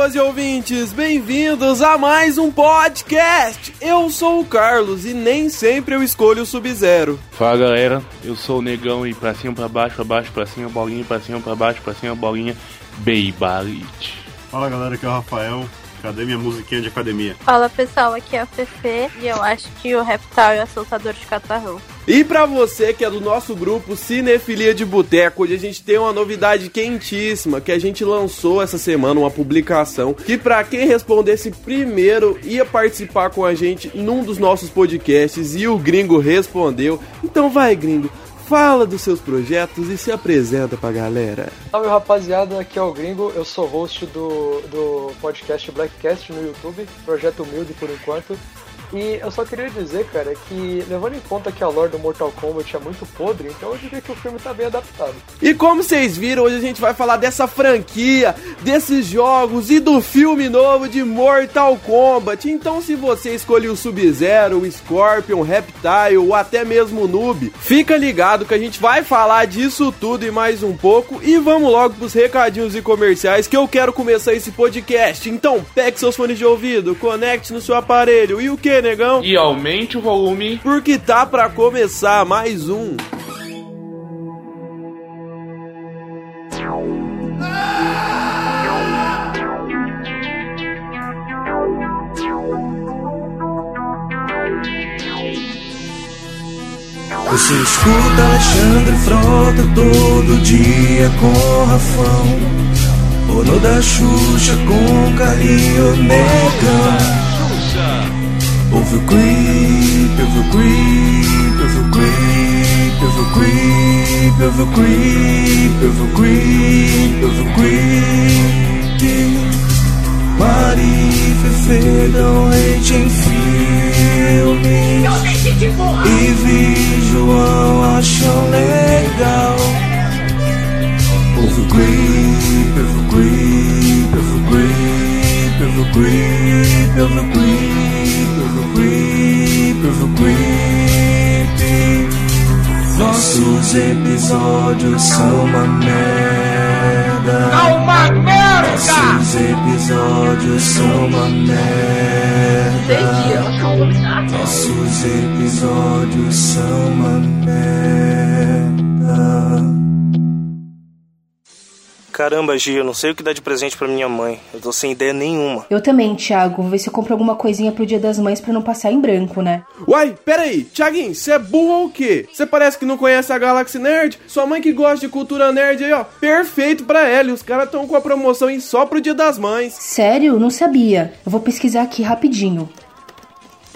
pessoas e ouvintes, bem-vindos a mais um podcast. Eu sou o Carlos e nem sempre eu escolho o Sub-Zero. Fala galera, eu sou o Negão e pra cima, pra baixo, pra baixo, pra cima, bolinha, pra cima, pra baixo, pra cima, bolinha, Beyblade. Fala galera, aqui é o Rafael. Cadê minha musiquinha de academia? Fala pessoal, aqui é a Fefe e eu acho que o Reptal é o soltador de catarrão. E pra você que é do nosso grupo Cinefilia de Boteco, hoje a gente tem uma novidade quentíssima que a gente lançou essa semana, uma publicação que pra quem respondesse primeiro ia participar com a gente num dos nossos podcasts e o gringo respondeu. Então vai, gringo, fala dos seus projetos e se apresenta pra galera. Salve rapaziada, aqui é o Gringo, eu sou host do, do podcast Blackcast no YouTube, projeto humilde por enquanto. E eu só queria dizer, cara, que levando em conta que a lore do Mortal Kombat é muito podre, então eu diria que o filme tá bem adaptado. E como vocês viram, hoje a gente vai falar dessa franquia, desses jogos e do filme novo de Mortal Kombat. Então, se você escolheu o Sub-Zero, o Scorpion, o Reptile ou até mesmo o Noob, fica ligado que a gente vai falar disso tudo e mais um pouco. E vamos logo pros recadinhos e comerciais que eu quero começar esse podcast. Então, pegue seus fones de ouvido, conecte no seu aparelho e o que, negão? E aumente o volume. Porque tá pra começar mais um. Você escuta Alexandre Frota todo dia com Rafão Bolo da Xuxa com Carinho Negão Ouve o creep, ouve o creep, ouve o creep, ouve o creep, ouve o creep, ouve o creep, ouve o creep Mari Fefe dão leite em filme. E vi João acham legal. Ouve o creep, ouve o creep, ouve o creep, ouve o creep, ouve o creep, ouve o creep, ouve o creep Nossos episódios são uma merda Uma merda! nossos episódios são uma merda. Nossos episódios são uma merda. Caramba, Gia, eu não sei o que dar de presente pra minha mãe. Eu tô sem ideia nenhuma. Eu também, Thiago. Vou ver se eu compro alguma coisinha pro Dia das Mães pra não passar em branco, né? Uai, peraí, Thiaguinho, você é burro ou o quê? Você parece que não conhece a Galaxy Nerd? Sua mãe que gosta de cultura nerd aí, ó. Perfeito pra ela. E os caras tão com a promoção aí só pro Dia das Mães. Sério? Não sabia. Eu vou pesquisar aqui rapidinho.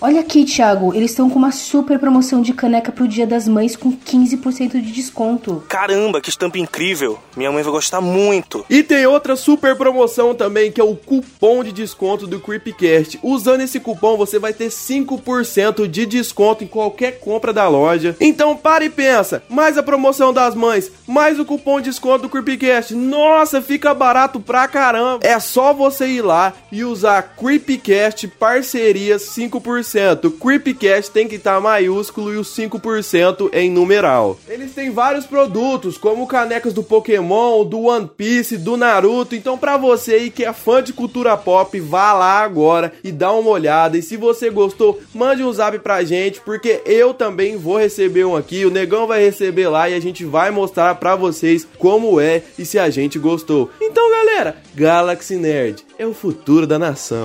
Olha aqui, Thiago, eles estão com uma super promoção de caneca pro Dia das Mães com 15% de desconto. Caramba, que estampa incrível. Minha mãe vai gostar muito. E tem outra super promoção também, que é o cupom de desconto do Creepcast. Usando esse cupom, você vai ter 5% de desconto em qualquer compra da loja. Então para e pensa, mais a promoção das mães, mais o cupom de desconto do Creepcast. Nossa, fica barato pra caramba. É só você ir lá e usar Creepcast parcerias 5%. Creepcast tem que estar maiúsculo e o 5% em numeral. Eles têm vários produtos, como canecas do Pokémon, do One Piece, do Naruto. Então, pra você aí que é fã de cultura pop, vá lá agora e dá uma olhada. E se você gostou, mande um zap pra gente, porque eu também vou receber um aqui. O Negão vai receber lá e a gente vai mostrar pra vocês como é e se a gente gostou. Então, galera, Galaxy Nerd é o futuro da nação.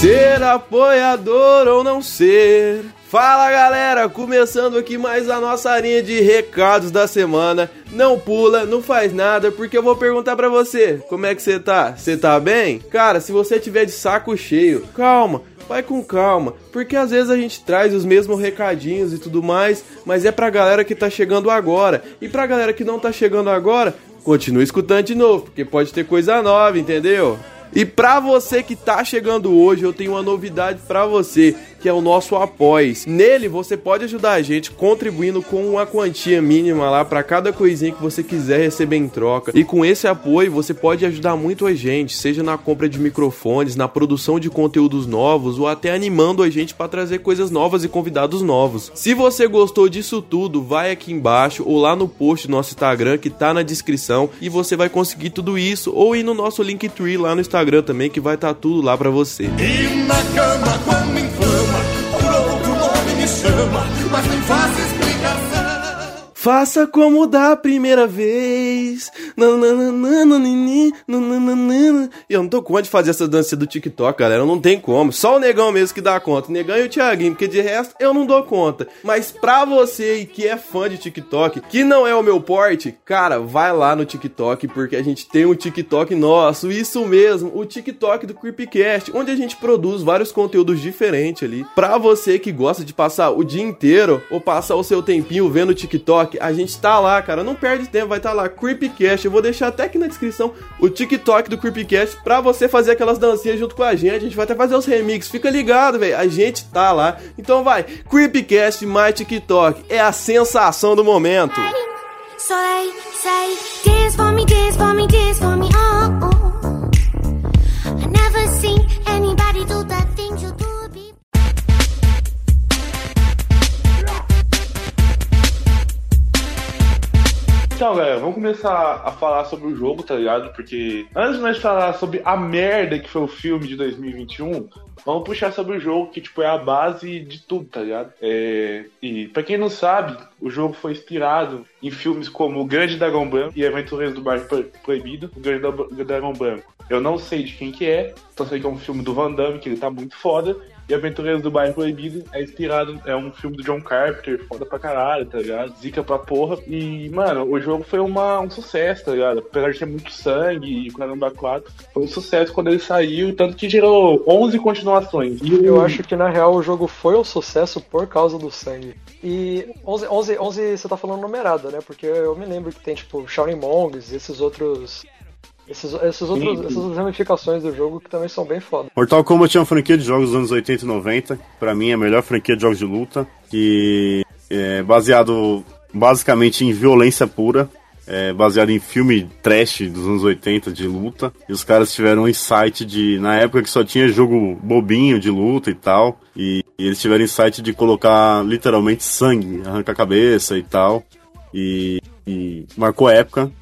Ser apoiador ou não ser. Fala galera, começando aqui mais a nossa linha de recados da semana. Não pula, não faz nada, porque eu vou perguntar pra você: como é que você tá? Você tá bem? Cara, se você tiver de saco cheio, calma, vai com calma, porque às vezes a gente traz os mesmos recadinhos e tudo mais, mas é pra galera que tá chegando agora. E pra galera que não tá chegando agora, continue escutando de novo, porque pode ter coisa nova, entendeu? E pra você que tá chegando hoje, eu tenho uma novidade pra você. Que é o nosso Após. Nele você pode ajudar a gente contribuindo com uma quantia mínima lá para cada coisinha que você quiser receber em troca. E com esse apoio você pode ajudar muito a gente, seja na compra de microfones, na produção de conteúdos novos ou até animando a gente para trazer coisas novas e convidados novos. Se você gostou disso tudo, vai aqui embaixo ou lá no post do nosso Instagram que tá na descrição e você vai conseguir tudo isso ou ir no nosso Linktree lá no Instagram também que vai estar tá tudo lá para você. E na cama chama, mas faço explicação. Faça como da primeira vez. Eu não tô com onde fazer essa dança do TikTok, galera. Não tem como. Só o negão mesmo que dá conta. O negão e o Thiaguinho, porque de resto eu não dou conta. Mas pra você que é fã de TikTok, que não é o meu porte, cara, vai lá no TikTok, porque a gente tem um TikTok nosso. Isso mesmo, o TikTok do Creepcast, onde a gente produz vários conteúdos diferentes ali. Pra você que gosta de passar o dia inteiro ou passar o seu tempinho vendo TikTok, a gente tá lá, cara. Não perde tempo, vai estar tá lá. Creepcast. Eu vou deixar até aqui na descrição o TikTok do Creepcast pra você fazer aquelas dancinhas junto com a gente. A gente vai até fazer os remixes. Fica ligado, velho. A gente tá lá. Então vai. Creepcast mais TikTok. É a sensação do momento. So say, dance for me, dance for me, dance for me, oh, oh. I never seen anybody do you do Então, galera, vamos começar a falar sobre o jogo, tá ligado? Porque antes de nós falar sobre a merda que foi o filme de 2021, vamos puxar sobre o jogo, que tipo é a base de tudo, tá ligado? É... E pra quem não sabe, o jogo foi inspirado em filmes como O Grande Dragão Branco e Aventureiros do Bairro Pro- Proibido, O Grande Dra- Dragão Branco. Eu não sei de quem que é, só sei que é um filme do Van Damme, que ele tá muito foda. E Aventureiros do Bairro Proibido é inspirado, é um filme do John Carpenter, foda pra caralho, tá ligado? Zica pra porra. E, mano, o jogo foi uma, um sucesso, tá ligado? Apesar de ter muito sangue e caramba 4, foi um sucesso quando ele saiu, tanto que gerou 11 continuações. E Eu acho que na real o jogo foi um sucesso por causa do sangue. E 11, 11, 11 você tá falando numerado, né? Porque eu me lembro que tem tipo Shaolin Monks, esses outros. Esses, esses outros, sim. essas ramificações do jogo que também são bem foda. Mortal Kombat é uma franquia de jogos dos anos 80 e 90. Pra mim, é a melhor franquia de jogos de luta. Que é baseado basicamente em violência pura. É baseado em filme trash dos anos 80 de luta. E os caras tiveram um insight de. Na época que só tinha jogo bobinho de luta e tal. E, e eles tiveram insight de colocar literalmente sangue, arrancar a cabeça e tal. E, e marcou a época.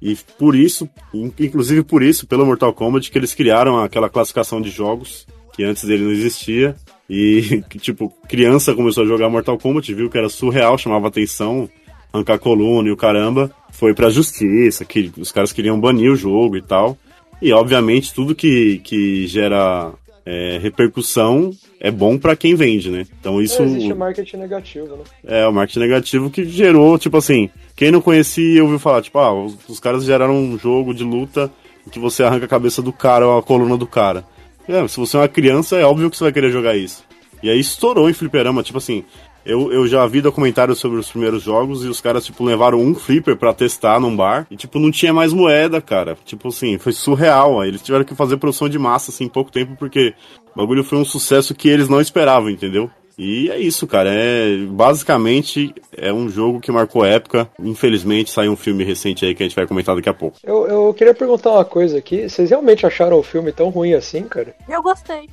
E por isso, in- inclusive por isso, pelo Mortal Kombat, que eles criaram aquela classificação de jogos que antes dele não existia. E, tipo, criança começou a jogar Mortal Kombat, viu que era surreal, chamava atenção, arrancar coluna e o caramba. Foi pra justiça, que os caras queriam banir o jogo e tal. E, obviamente, tudo que, que gera é, repercussão é bom pra quem vende, né? Então isso. É, existe marketing negativo, né? É, o marketing negativo que gerou, tipo assim, quem não conhecia ouviu falar, tipo, ah, os, os caras geraram um jogo de luta em que você arranca a cabeça do cara ou a coluna do cara. É, se você é uma criança, é óbvio que você vai querer jogar isso. E aí estourou em fliperama, tipo assim, eu, eu já vi documentários sobre os primeiros jogos e os caras, tipo, levaram um flipper pra testar num bar e, tipo, não tinha mais moeda, cara. Tipo assim, foi surreal. Aí eles tiveram que fazer produção de massa, assim, em pouco tempo, porque o bagulho foi um sucesso que eles não esperavam, entendeu? E é isso, cara. É basicamente é um jogo que marcou época. Infelizmente saiu um filme recente aí que a gente vai comentar daqui a pouco. Eu, eu queria perguntar uma coisa aqui. Vocês realmente acharam o filme tão ruim assim, cara? Eu gostei.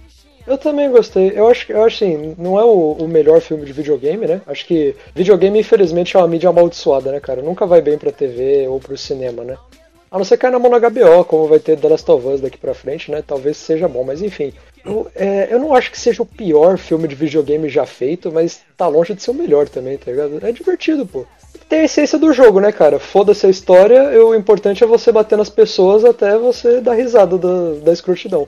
Eu também gostei. Eu acho que, eu acho assim, não é o, o melhor filme de videogame, né? Acho que videogame, infelizmente, é uma mídia amaldiçoada, né, cara? Nunca vai bem pra TV ou pro cinema, né? A não ser cair na mão na HBO, como vai ter The Last of Us daqui pra frente, né? Talvez seja bom, mas enfim. Eu, é, eu não acho que seja o pior filme de videogame já feito, mas tá longe de ser o melhor também, tá ligado? É divertido, pô. Tem a essência do jogo, né, cara? Foda-se a história, o importante é você bater nas pessoas até você dar risada da, da escrotidão.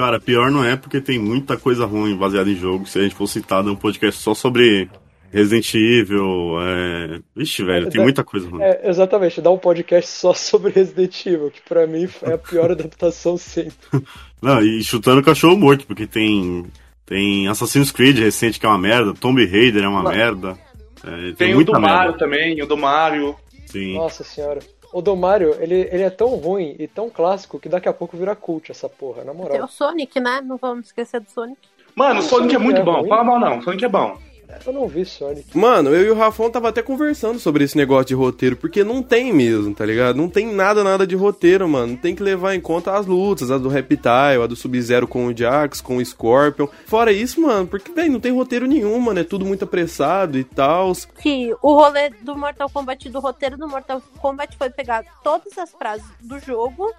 Cara, pior não é porque tem muita coisa ruim baseada em jogo. Se a gente for citar um podcast só sobre Resident Evil, é... Vixe, velho, tem muita coisa ruim. É, exatamente, dá um podcast só sobre Resident Evil, que pra mim é a pior adaptação sempre. Não, e chutando cachorro morto, porque tem. Tem Assassin's Creed recente que é uma merda, Tomb Raider é uma Não. merda. É, tem, Tem o muita do Mario merda. também, o do Mario. Sim. Nossa senhora. O do Mario, ele, ele é tão ruim e tão clássico que daqui a pouco vira cult essa porra, na Tem moral. o Sonic, né? Não vamos esquecer do Sonic. Mano, o Sonic é muito é bom. ruim. Fala mal não, Sonic é bom. Eu não vi Sonic. Mano, eu e o Rafão tava até conversando sobre esse negócio de roteiro, porque não tem mesmo, tá ligado? Não tem nada, nada de roteiro, mano. Tem que levar em conta as lutas, a do Reptile, a do Sub-Zero com o Jax, com o Scorpion. Fora isso, mano, porque, velho, não tem roteiro nenhum, mano. É tudo muito apressado e tal. Que o rolê do Mortal Kombat, do roteiro do Mortal Kombat foi pegar todas as frases do jogo,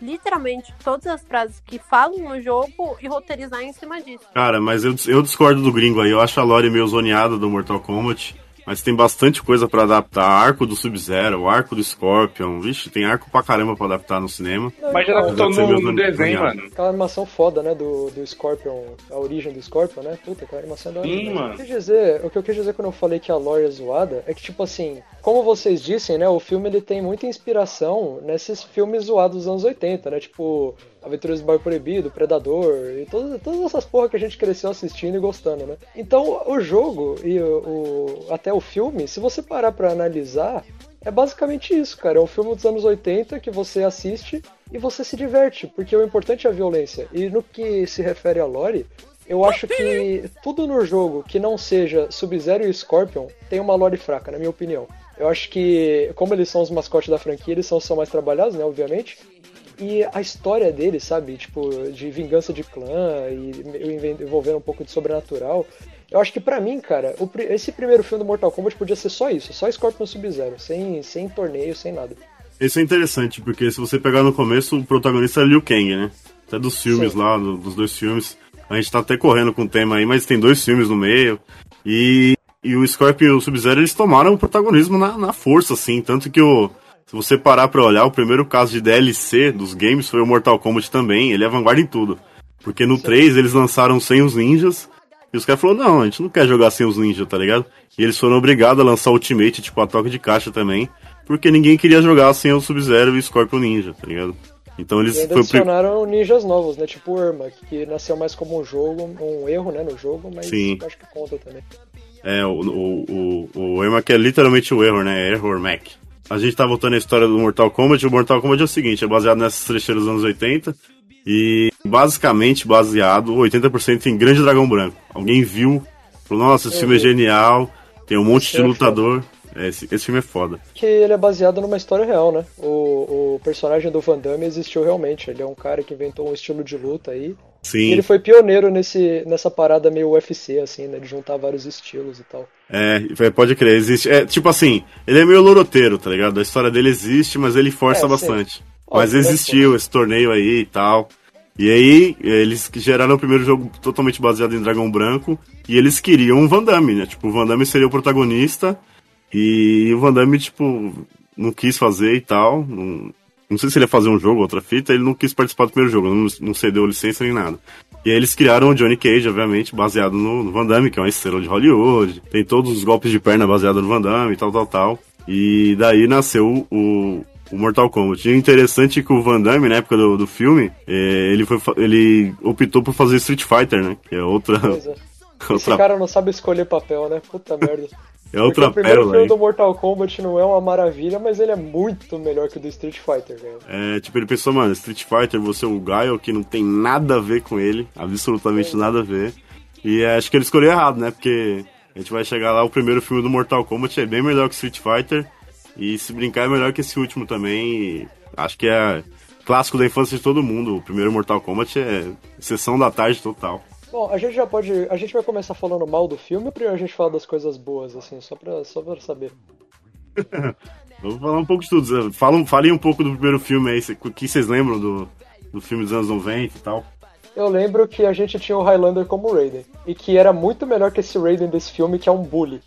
literalmente todas as frases que falam no jogo e roteirizar em cima disso. Cara, mas eu, eu discordo do gringo aí. Eu acho a lore meio zoneada do Mortal Kombat. Mas tem bastante coisa pra adaptar. Arco do Sub-Zero, arco do Scorpion. Vixe, tem arco pra caramba pra adaptar no cinema. Mas já Não, adaptou ser no, no desenho, mano. Aquela animação foda, né, do, do Scorpion, a origem do Scorpion, né? Puta, aquela animação é da hora. Sim, mano. O que eu quis dizer, o que eu quis dizer quando eu falei que a lore é zoada é que, tipo assim, como vocês dissem, né, o filme ele tem muita inspiração nesses filmes zoados dos anos 80, né? Tipo, Aventuras do Bar Proibido, Predador e todas, todas essas porra que a gente cresceu assistindo e gostando, né? Então, o jogo e o, o- até o filme, se você parar pra analisar, é basicamente isso, cara. É um filme dos anos 80 que você assiste e você se diverte, porque o importante é a violência. E no que se refere a lore, eu acho que tudo no jogo que não seja Sub-Zero e Scorpion tem uma lore fraca, na minha opinião. Eu acho que, como eles são os mascotes da franquia, eles são, são mais trabalhados, né, obviamente. E a história deles, sabe, tipo, de vingança de clã e envolvendo um pouco de sobrenatural. Eu acho que pra mim, cara, o esse primeiro filme do Mortal Kombat podia ser só isso, só Scorpion Sub-Zero, sem, sem torneio, sem nada. Esse é interessante, porque se você pegar no começo, o protagonista é Liu Kang, né? Até dos filmes Sim. lá, do- dos dois filmes. A gente tá até correndo com o tema aí, mas tem dois filmes no meio. E, e o Scorpion e o Sub-Zero, eles tomaram o protagonismo na, na força, assim. Tanto que o, se você parar pra olhar, o primeiro caso de DLC dos games foi o Mortal Kombat também. Ele é vanguarda em tudo. Porque no 3 eles lançaram sem os ninjas. E os caras falaram, não, a gente não quer jogar sem os ninjas, tá ligado? E eles foram obrigados a lançar Ultimate, tipo, a toque de caixa também. Porque ninguém queria jogar sem o Sub-Zero e o Scorpion Ninja, tá ligado? Então eles... E ainda foi adicionaram ninjas novos, né? Tipo o Irma, que nasceu mais como um jogo, um erro, né, no jogo, mas Sim. acho que conta também. É, o, o, o, o Ermac é literalmente o erro, né? Error Mac. A gente tá voltando à história do Mortal Kombat. O Mortal Kombat é o seguinte, é baseado nessas trecheiras dos anos 80 e basicamente baseado 80% em Grande Dragão Branco. Alguém viu, falou, nossa, esse filme é genial, tem um monte de é lutador. É, esse, esse filme é foda. Que ele é baseado numa história real, né? O, o personagem do Van Damme existiu realmente. Ele é um cara que inventou um estilo de luta aí. E Sim, ele foi pioneiro nesse, nessa parada meio UFC, assim, né? De juntar vários estilos e tal. é, é, pode crer, existe. É, tipo assim, ele é meio loroteiro, tá ligado? A história dele existe, mas ele força É, bastante. Ó, Mas é, existiu esse torneio aí e tal. E aí, eles geraram o primeiro jogo totalmente baseado em Dragão Branco. E eles queriam o Van Damme, né? Tipo, o Van Damme seria o protagonista. E o Van Damme, tipo, não quis fazer e tal. Não, não sei se ele ia fazer um jogo, outra fita. Ele não quis participar do primeiro jogo, não, não cedeu licença nem nada. E aí eles criaram o Johnny Cage, obviamente, baseado no, no Van Damme, que é uma estrela de Hollywood. Tem todos os golpes de perna baseados no Van Damme e tal, tal, tal. E daí nasceu o, o Mortal Kombat. E o interessante é que o Van Damme, na época do, do filme, eh, ele, foi, ele optou por fazer Street Fighter, né? Que é outra, Pois é. Esse outra, cara não sabe escolher papel, né? Puta merda. é outra Porque o primeiro pérola filme do Mortal Kombat não é uma maravilha, mas ele é muito melhor que o do Street Fighter, velho. É, tipo, ele pensou, mano, Street Fighter, você é o Gaio, que não tem nada a ver com ele, absolutamente nada a ver. E é, acho que ele escolheu errado, né? Porque a gente vai chegar lá, o primeiro filme do Mortal Kombat é bem melhor que Street Fighter. E se brincar é melhor que esse último também. Acho que é clássico da infância de todo mundo. O primeiro Mortal Kombat é sessão da tarde total. Bom, a gente já pode. A gente vai começar falando mal do filme ou primeiro a gente fala das coisas boas, assim, só pra, só pra saber. Vamos falar um pouco de tudo. Fala, falem um pouco do primeiro filme aí. O que vocês lembram do, do filme dos anos 90 e tal? Eu lembro que a gente tinha o Highlander como Raiden. E que era muito melhor que esse Raiden desse filme, que é um bully.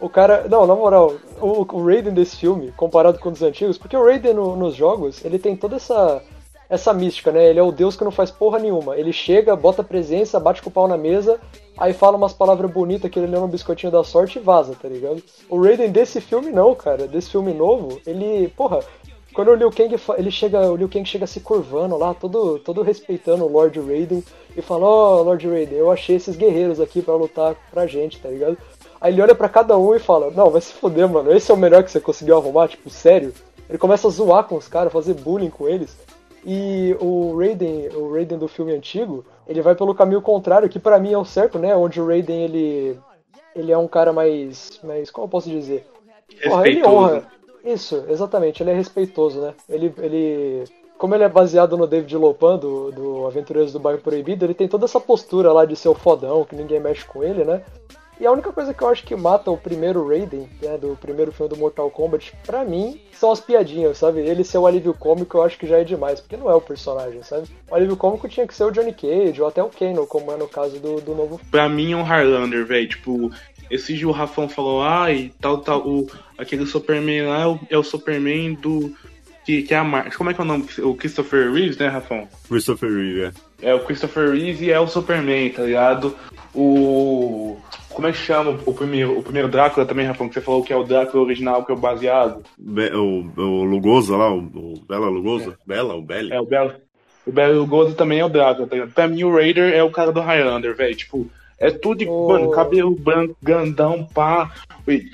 O cara. Não, na moral, o, o Raiden desse filme, comparado com os antigos, porque o Raiden no- nos jogos, ele tem toda essa. Essa mística, né? Ele é o deus que não faz porra nenhuma. Ele chega, bota presença, bate com o pau na mesa, aí fala umas palavras bonitas que ele leu no biscoitinho da sorte e vaza, tá ligado? O Raiden desse filme não, cara. Desse filme novo, ele. Porra, quando o Liu Kang ele chega, o Liu Kang chega se curvando lá, todo, todo respeitando o Lord Raiden e fala: "Ó, Lord Raiden, eu achei esses guerreiros aqui pra lutar pra gente, tá ligado?" Aí ele olha pra cada um e fala: "Não, vai se foder, mano. Esse é o melhor que você conseguiu arrumar, tipo, sério?" Ele começa a zoar com os caras, fazer bullying com eles. E o Raiden, o Raiden do filme antigo, ele vai pelo caminho contrário, que pra mim é o certo, né? Onde o Raiden ele ele é um cara mais, mais como eu posso dizer? Porra, ele honra. Isso, exatamente, ele é respeitoso, né? Ele, ele como ele é baseado no David Lopan, do, do Aventureiros do Bairro Proibido, ele tem toda essa postura lá de ser o fodão, que ninguém mexe com ele, né? E a única coisa que eu acho que mata o primeiro Raiden, né, do primeiro filme do Mortal Kombat, pra mim, são as piadinhas, sabe? Ele ser o alívio cômico eu acho que já é demais, porque não é o personagem, sabe? O alívio cômico tinha que ser o Johnny Cage, ou até o Kano, como é no caso do, do novo Pra mim é um Highlander, velho. Tipo, esse dia o Rafão falou, ai, tal, tal, o, aquele Superman lá é o, é o Superman do. Que, que é a Mar... Como é que é o nome? O Christopher Reeves, né, Rafão? Christopher Reeve, é. É o Christopher Reeves e é o Superman, tá ligado? O. Como é que chama o primeiro, o primeiro Drácula também, Rafão? Que você falou que é o Drácula original, que é o baseado. Be- o, o Lugosa lá, o, o Bela Lugosa? Bela, o Belly? É, o Belo. O Belo Lugoso também é o Drácula, tá ligado? Pra mim, o Raider é o cara do Highlander, velho. Tipo, é tudo de. Oh. Mano, cabelo branco, grandão, pá.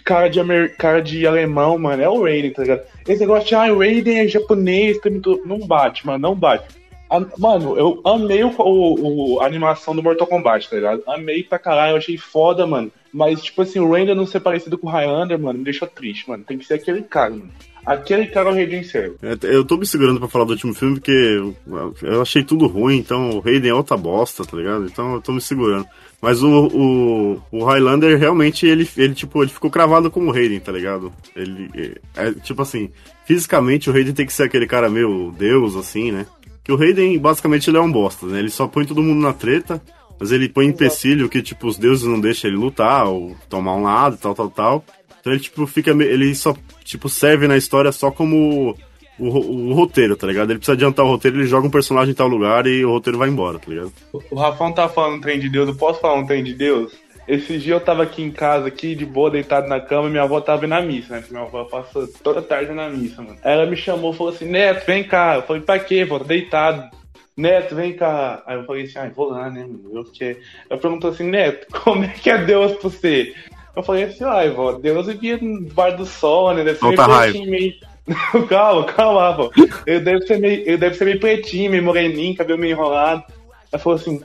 Cara de, amer... cara de alemão, mano. É o Raiden, tá ligado? Esse negócio de, ah, o Raiden é japonês, muito... não bate, mano, não bate. Mano, eu amei o, o- o- a animação do Mortal Kombat, tá ligado? Amei pra caralho, eu achei foda, mano. Mas, tipo assim, o Raiden não ser parecido com o Highlander, mano, me deixou triste, mano. Tem que ser aquele cara, mano. Aquele cara é o Raiden serve. É, Eu tô me segurando pra falar do último filme porque eu, achei tudo ruim, então o Raiden é outra bosta, tá ligado? Então eu tô me segurando. Mas o, o, o Highlander realmente, ele, ele, tipo, ele ficou cravado como o Raiden, tá ligado? Ele, é, é, tipo assim, fisicamente o Raiden tem que ser aquele cara meio deus, assim, né? Que o Raiden, basicamente, ele é um bosta, né? Ele só põe todo mundo na treta, mas ele põe empecilho que, tipo, os deuses não deixam ele lutar ou tomar um lado, tal, tal, tal. Então ele, tipo, fica. Ele só, tipo, serve na história só como o, ro- o roteiro, tá ligado? Ele precisa adiantar o roteiro, ele joga um personagem em tal lugar e o roteiro vai embora, tá ligado? O Rafão tá falando um trem de Deus, eu posso falar um trem de Deus? Esse dia eu tava aqui em casa, aqui, de boa, deitado na cama, e minha avó tava na missa, né? Minha avó passou toda tarde na missa, mano. Ela me chamou e falou assim, Neto, vem cá. Eu falei, pra quê, vó? Tô deitado. Neto, vem cá. Aí eu falei assim, ah, vou lá, né, mano? Eu fiquei... Ela perguntou assim, Neto, como é que é Deus pra você? Eu falei assim, ai, vó, Deus vivia no bar do sol, né? Deve ser meio Solta raiva. pretinho, meio... calma, calma, vó. Ele deve, ser meio, ele deve ser meio pretinho, meio moreninho, cabelo meio enrolado. Ela falou assim,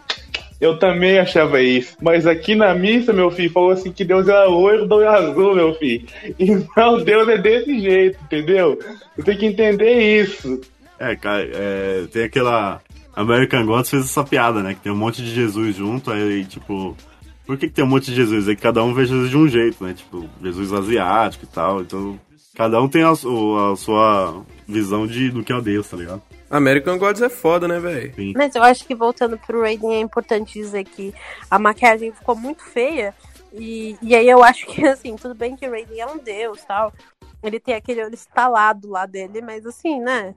eu também achava isso. Mas aqui na missa, meu filho, falou assim que Deus era loiro, do azul, meu filho. Então Deus é desse jeito, entendeu? Eu tenho que entender isso. É, cara, é, tem aquela. American Gods fez essa piada, né? Que tem um monte de Jesus junto, aí, tipo. Por que, que tem um monte de Jesus? É que cada um vê Jesus de um jeito, né? Tipo, Jesus asiático e tal. Então, cada um tem a, a sua visão de, do que é Deus, tá ligado? American Gods é foda, né, velho? Mas eu acho que voltando pro Raiden é importante dizer que a maquiagem ficou muito feia. E, e aí eu acho que, assim, tudo bem que o Raiden é um deus tal. Ele tem aquele olho estalado lá dele, mas assim, né?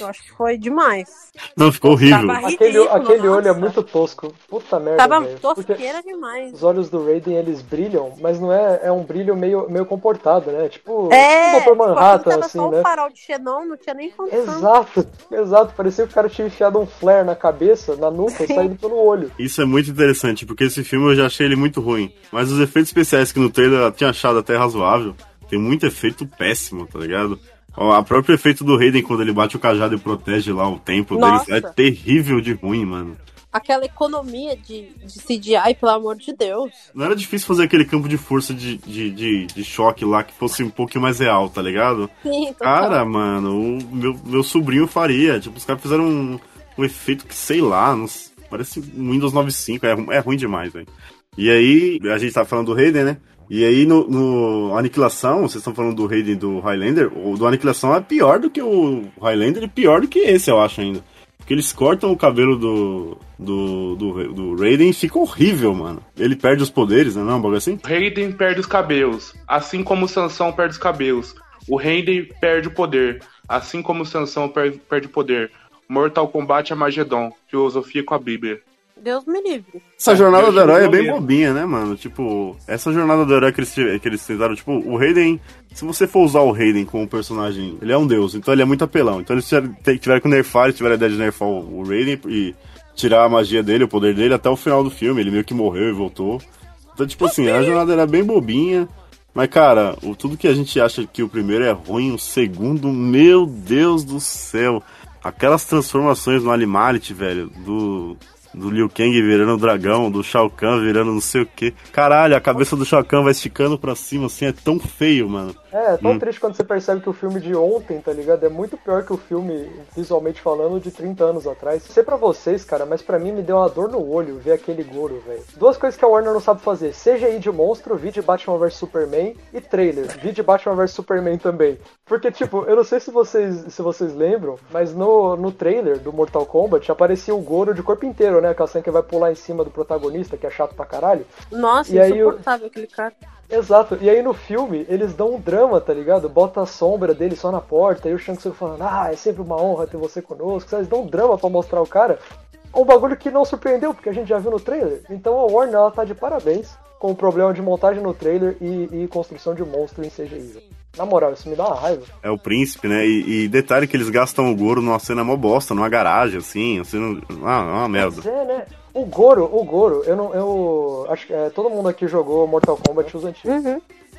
Eu acho que foi demais. Não, ficou horrível. Aquele, aquele olho é muito tosco. Puta merda, Tava. Porque tosqueira demais. os olhos do Raiden, eles brilham, mas não é, é um brilho meio, meio comportado, né? Tipo, É, tipo Dr. Manhattan, tava assim, só né? o farol de Xenon, não tinha nem condição. Exato, exato. Parecia que o cara tinha enfiado um flare na cabeça, na nuca e saído pelo olho. Isso é muito interessante, porque esse filme eu já achei ele muito ruim. Mas os efeitos especiais que no trailer eu tinha achado até razoável, tem muito efeito péssimo, tá ligado? Ó, A próprio efeito do Raiden quando ele bate o cajado e protege lá o templo Nossa. deles é terrível de ruim, mano. Aquela economia de, de CGI, pelo amor de Deus. Não era difícil fazer aquele campo de força de, de, de, de choque lá que fosse um pouquinho mais real, tá ligado? Sim. Cara, mano, o meu, meu sobrinho faria. Tipo, os caras fizeram um, um efeito que, sei lá, não parece um Windows 95, é, é ruim demais, velho. E aí, a gente tá falando do Raiden, né? E aí, no, no Aniquilação, vocês estão falando do Raiden do Highlander, o do Aniquilação é pior do que o Highlander e pior do que esse, eu acho ainda. Porque eles cortam o cabelo do, do, do, do Raiden e fica horrível, mano. Ele perde os poderes, né? Não, é um bagulho assim? Raiden perde os cabelos, assim como o Sansão perde os cabelos. O Raiden perde o poder, assim como o Sansão per- perde o poder. Mortal Kombat Armageddon, filosofia com a Bíblia. Deus me livre. Essa jornada do herói é bem bobinha, né, mano? Tipo, essa jornada do herói que eles, que eles tentaram, tipo, o Raiden, se você for usar o Raiden como personagem, ele é um deus, então ele é muito apelão. Então eles tiveram que nerfar, eles tiveram a ideia de nerfar o, o Raiden e tirar a magia dele, o poder dele até o final do filme. Ele meio que morreu e voltou. Então, tipo assim, a jornada era bem bobinha. Mas, cara, o, tudo que a gente acha que o primeiro é ruim, o segundo, meu Deus do céu. aquelas transformações no Animality, velho, do do Liu Kang virando dragão, do Shao Kahn virando não sei o que. Caralho, a cabeça do Shao Kahn vai esticando pra cima, assim, é tão feio, mano. É, é tão Hum. triste quando você percebe que o filme de ontem, tá ligado? É muito pior que o filme, visualmente falando, de 30 anos atrás. Não sei pra vocês, cara, mas pra mim me deu uma dor no olho ver aquele Goro, velho. Duas coisas que a Warner não sabe fazer: CGI de monstro, vídeo Batman vs Superman e trailer, vídeo Batman vs Superman também. Porque, tipo, eu não sei se vocês, se vocês lembram, mas no, no trailer do Mortal Kombat aparecia o Goro de corpo inteiro, né? Aquela cena que vai pular em cima do protagonista, que é chato pra caralho. Nossa, E aí o- insuportável aquele cara. Exato, e aí no filme eles dão um drama, tá ligado? Bota a sombra dele só na porta, e o Shang Tsung falando, ah, é sempre uma honra ter você conosco, eles dão um drama pra mostrar o cara. Um bagulho que não surpreendeu, porque a gente já viu no trailer. Então a Warner, ela tá de parabéns com o problema de montagem no trailer e, e construção de monstro em CGI. Na moral, isso me dá uma raiva. É o príncipe, né? E, e detalhe que eles gastam o Goro numa cena mó bosta, numa garagem, assim, assim, ah, é uma merda. Mas é, né? O Goro, o Goro, eu não. Eu. Acho que é, todo mundo aqui jogou Mortal Kombat os antigos.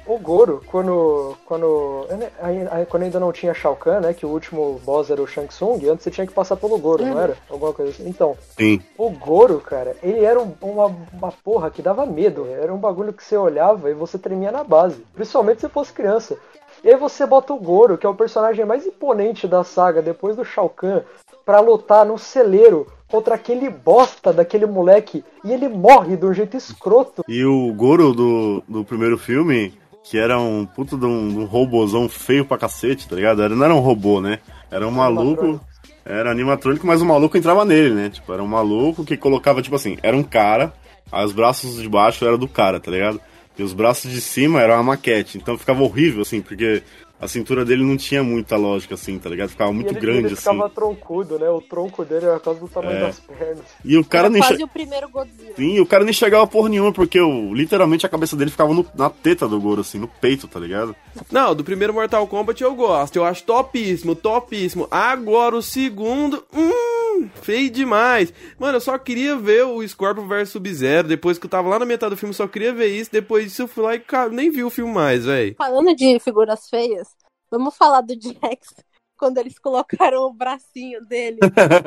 O Goro, quando. Quando. aí- aí- quando ainda não tinha Shao Kahn, né? Que o último boss era o Shang Tsung, antes você tinha que passar pelo Goro, não era? Alguma coisa assim. Então, Sim. o Goro, cara, ele era um- uma, uma porra que dava medo. Era um bagulho que você olhava e você tremia na base. Principalmente se fosse criança. E aí você bota o Goro, que é o personagem mais imponente da saga, depois do Shao Kahn, pra lutar no celeiro contra aquele bosta daquele moleque. E ele morre de um jeito escroto. E o Goro do, do primeiro filme, que era um puto de um, um robozão feio pra cacete, tá ligado? Era, não era um robô, né? Era um maluco. Era animatrônico, mas o maluco entrava nele, né? Tipo, era um maluco que colocava, tipo assim, era um cara, os braços de baixo era do cara, tá ligado? E os braços de cima era uma maquete. Então ficava horrível, assim, porque a cintura dele não tinha muita lógica, assim, tá ligado? Ficava muito ele, grande, ele ficava assim. troncudo, né? O tronco dele era quase do tamanho É. das pernas. E o cara Era nem quase che... o primeiro Godzilla. Sim, o cara nem chegava porra nenhuma, porque o, literalmente a cabeça dele ficava no- na teta do Goro, assim, no peito, tá ligado? Não, do primeiro Mortal Kombat eu gosto. Eu acho topíssimo, topíssimo. Agora o segundo, hum, feio demais. Mano, eu só queria ver o Scorpion vs Sub-Zero. Depois que eu tava lá na metade do filme, só queria ver isso. Depois disso eu fui lá e cara, nem vi o filme mais, velho. Falando de figuras feias, vamos falar do Jax. Quando eles colocaram o bracinho dele.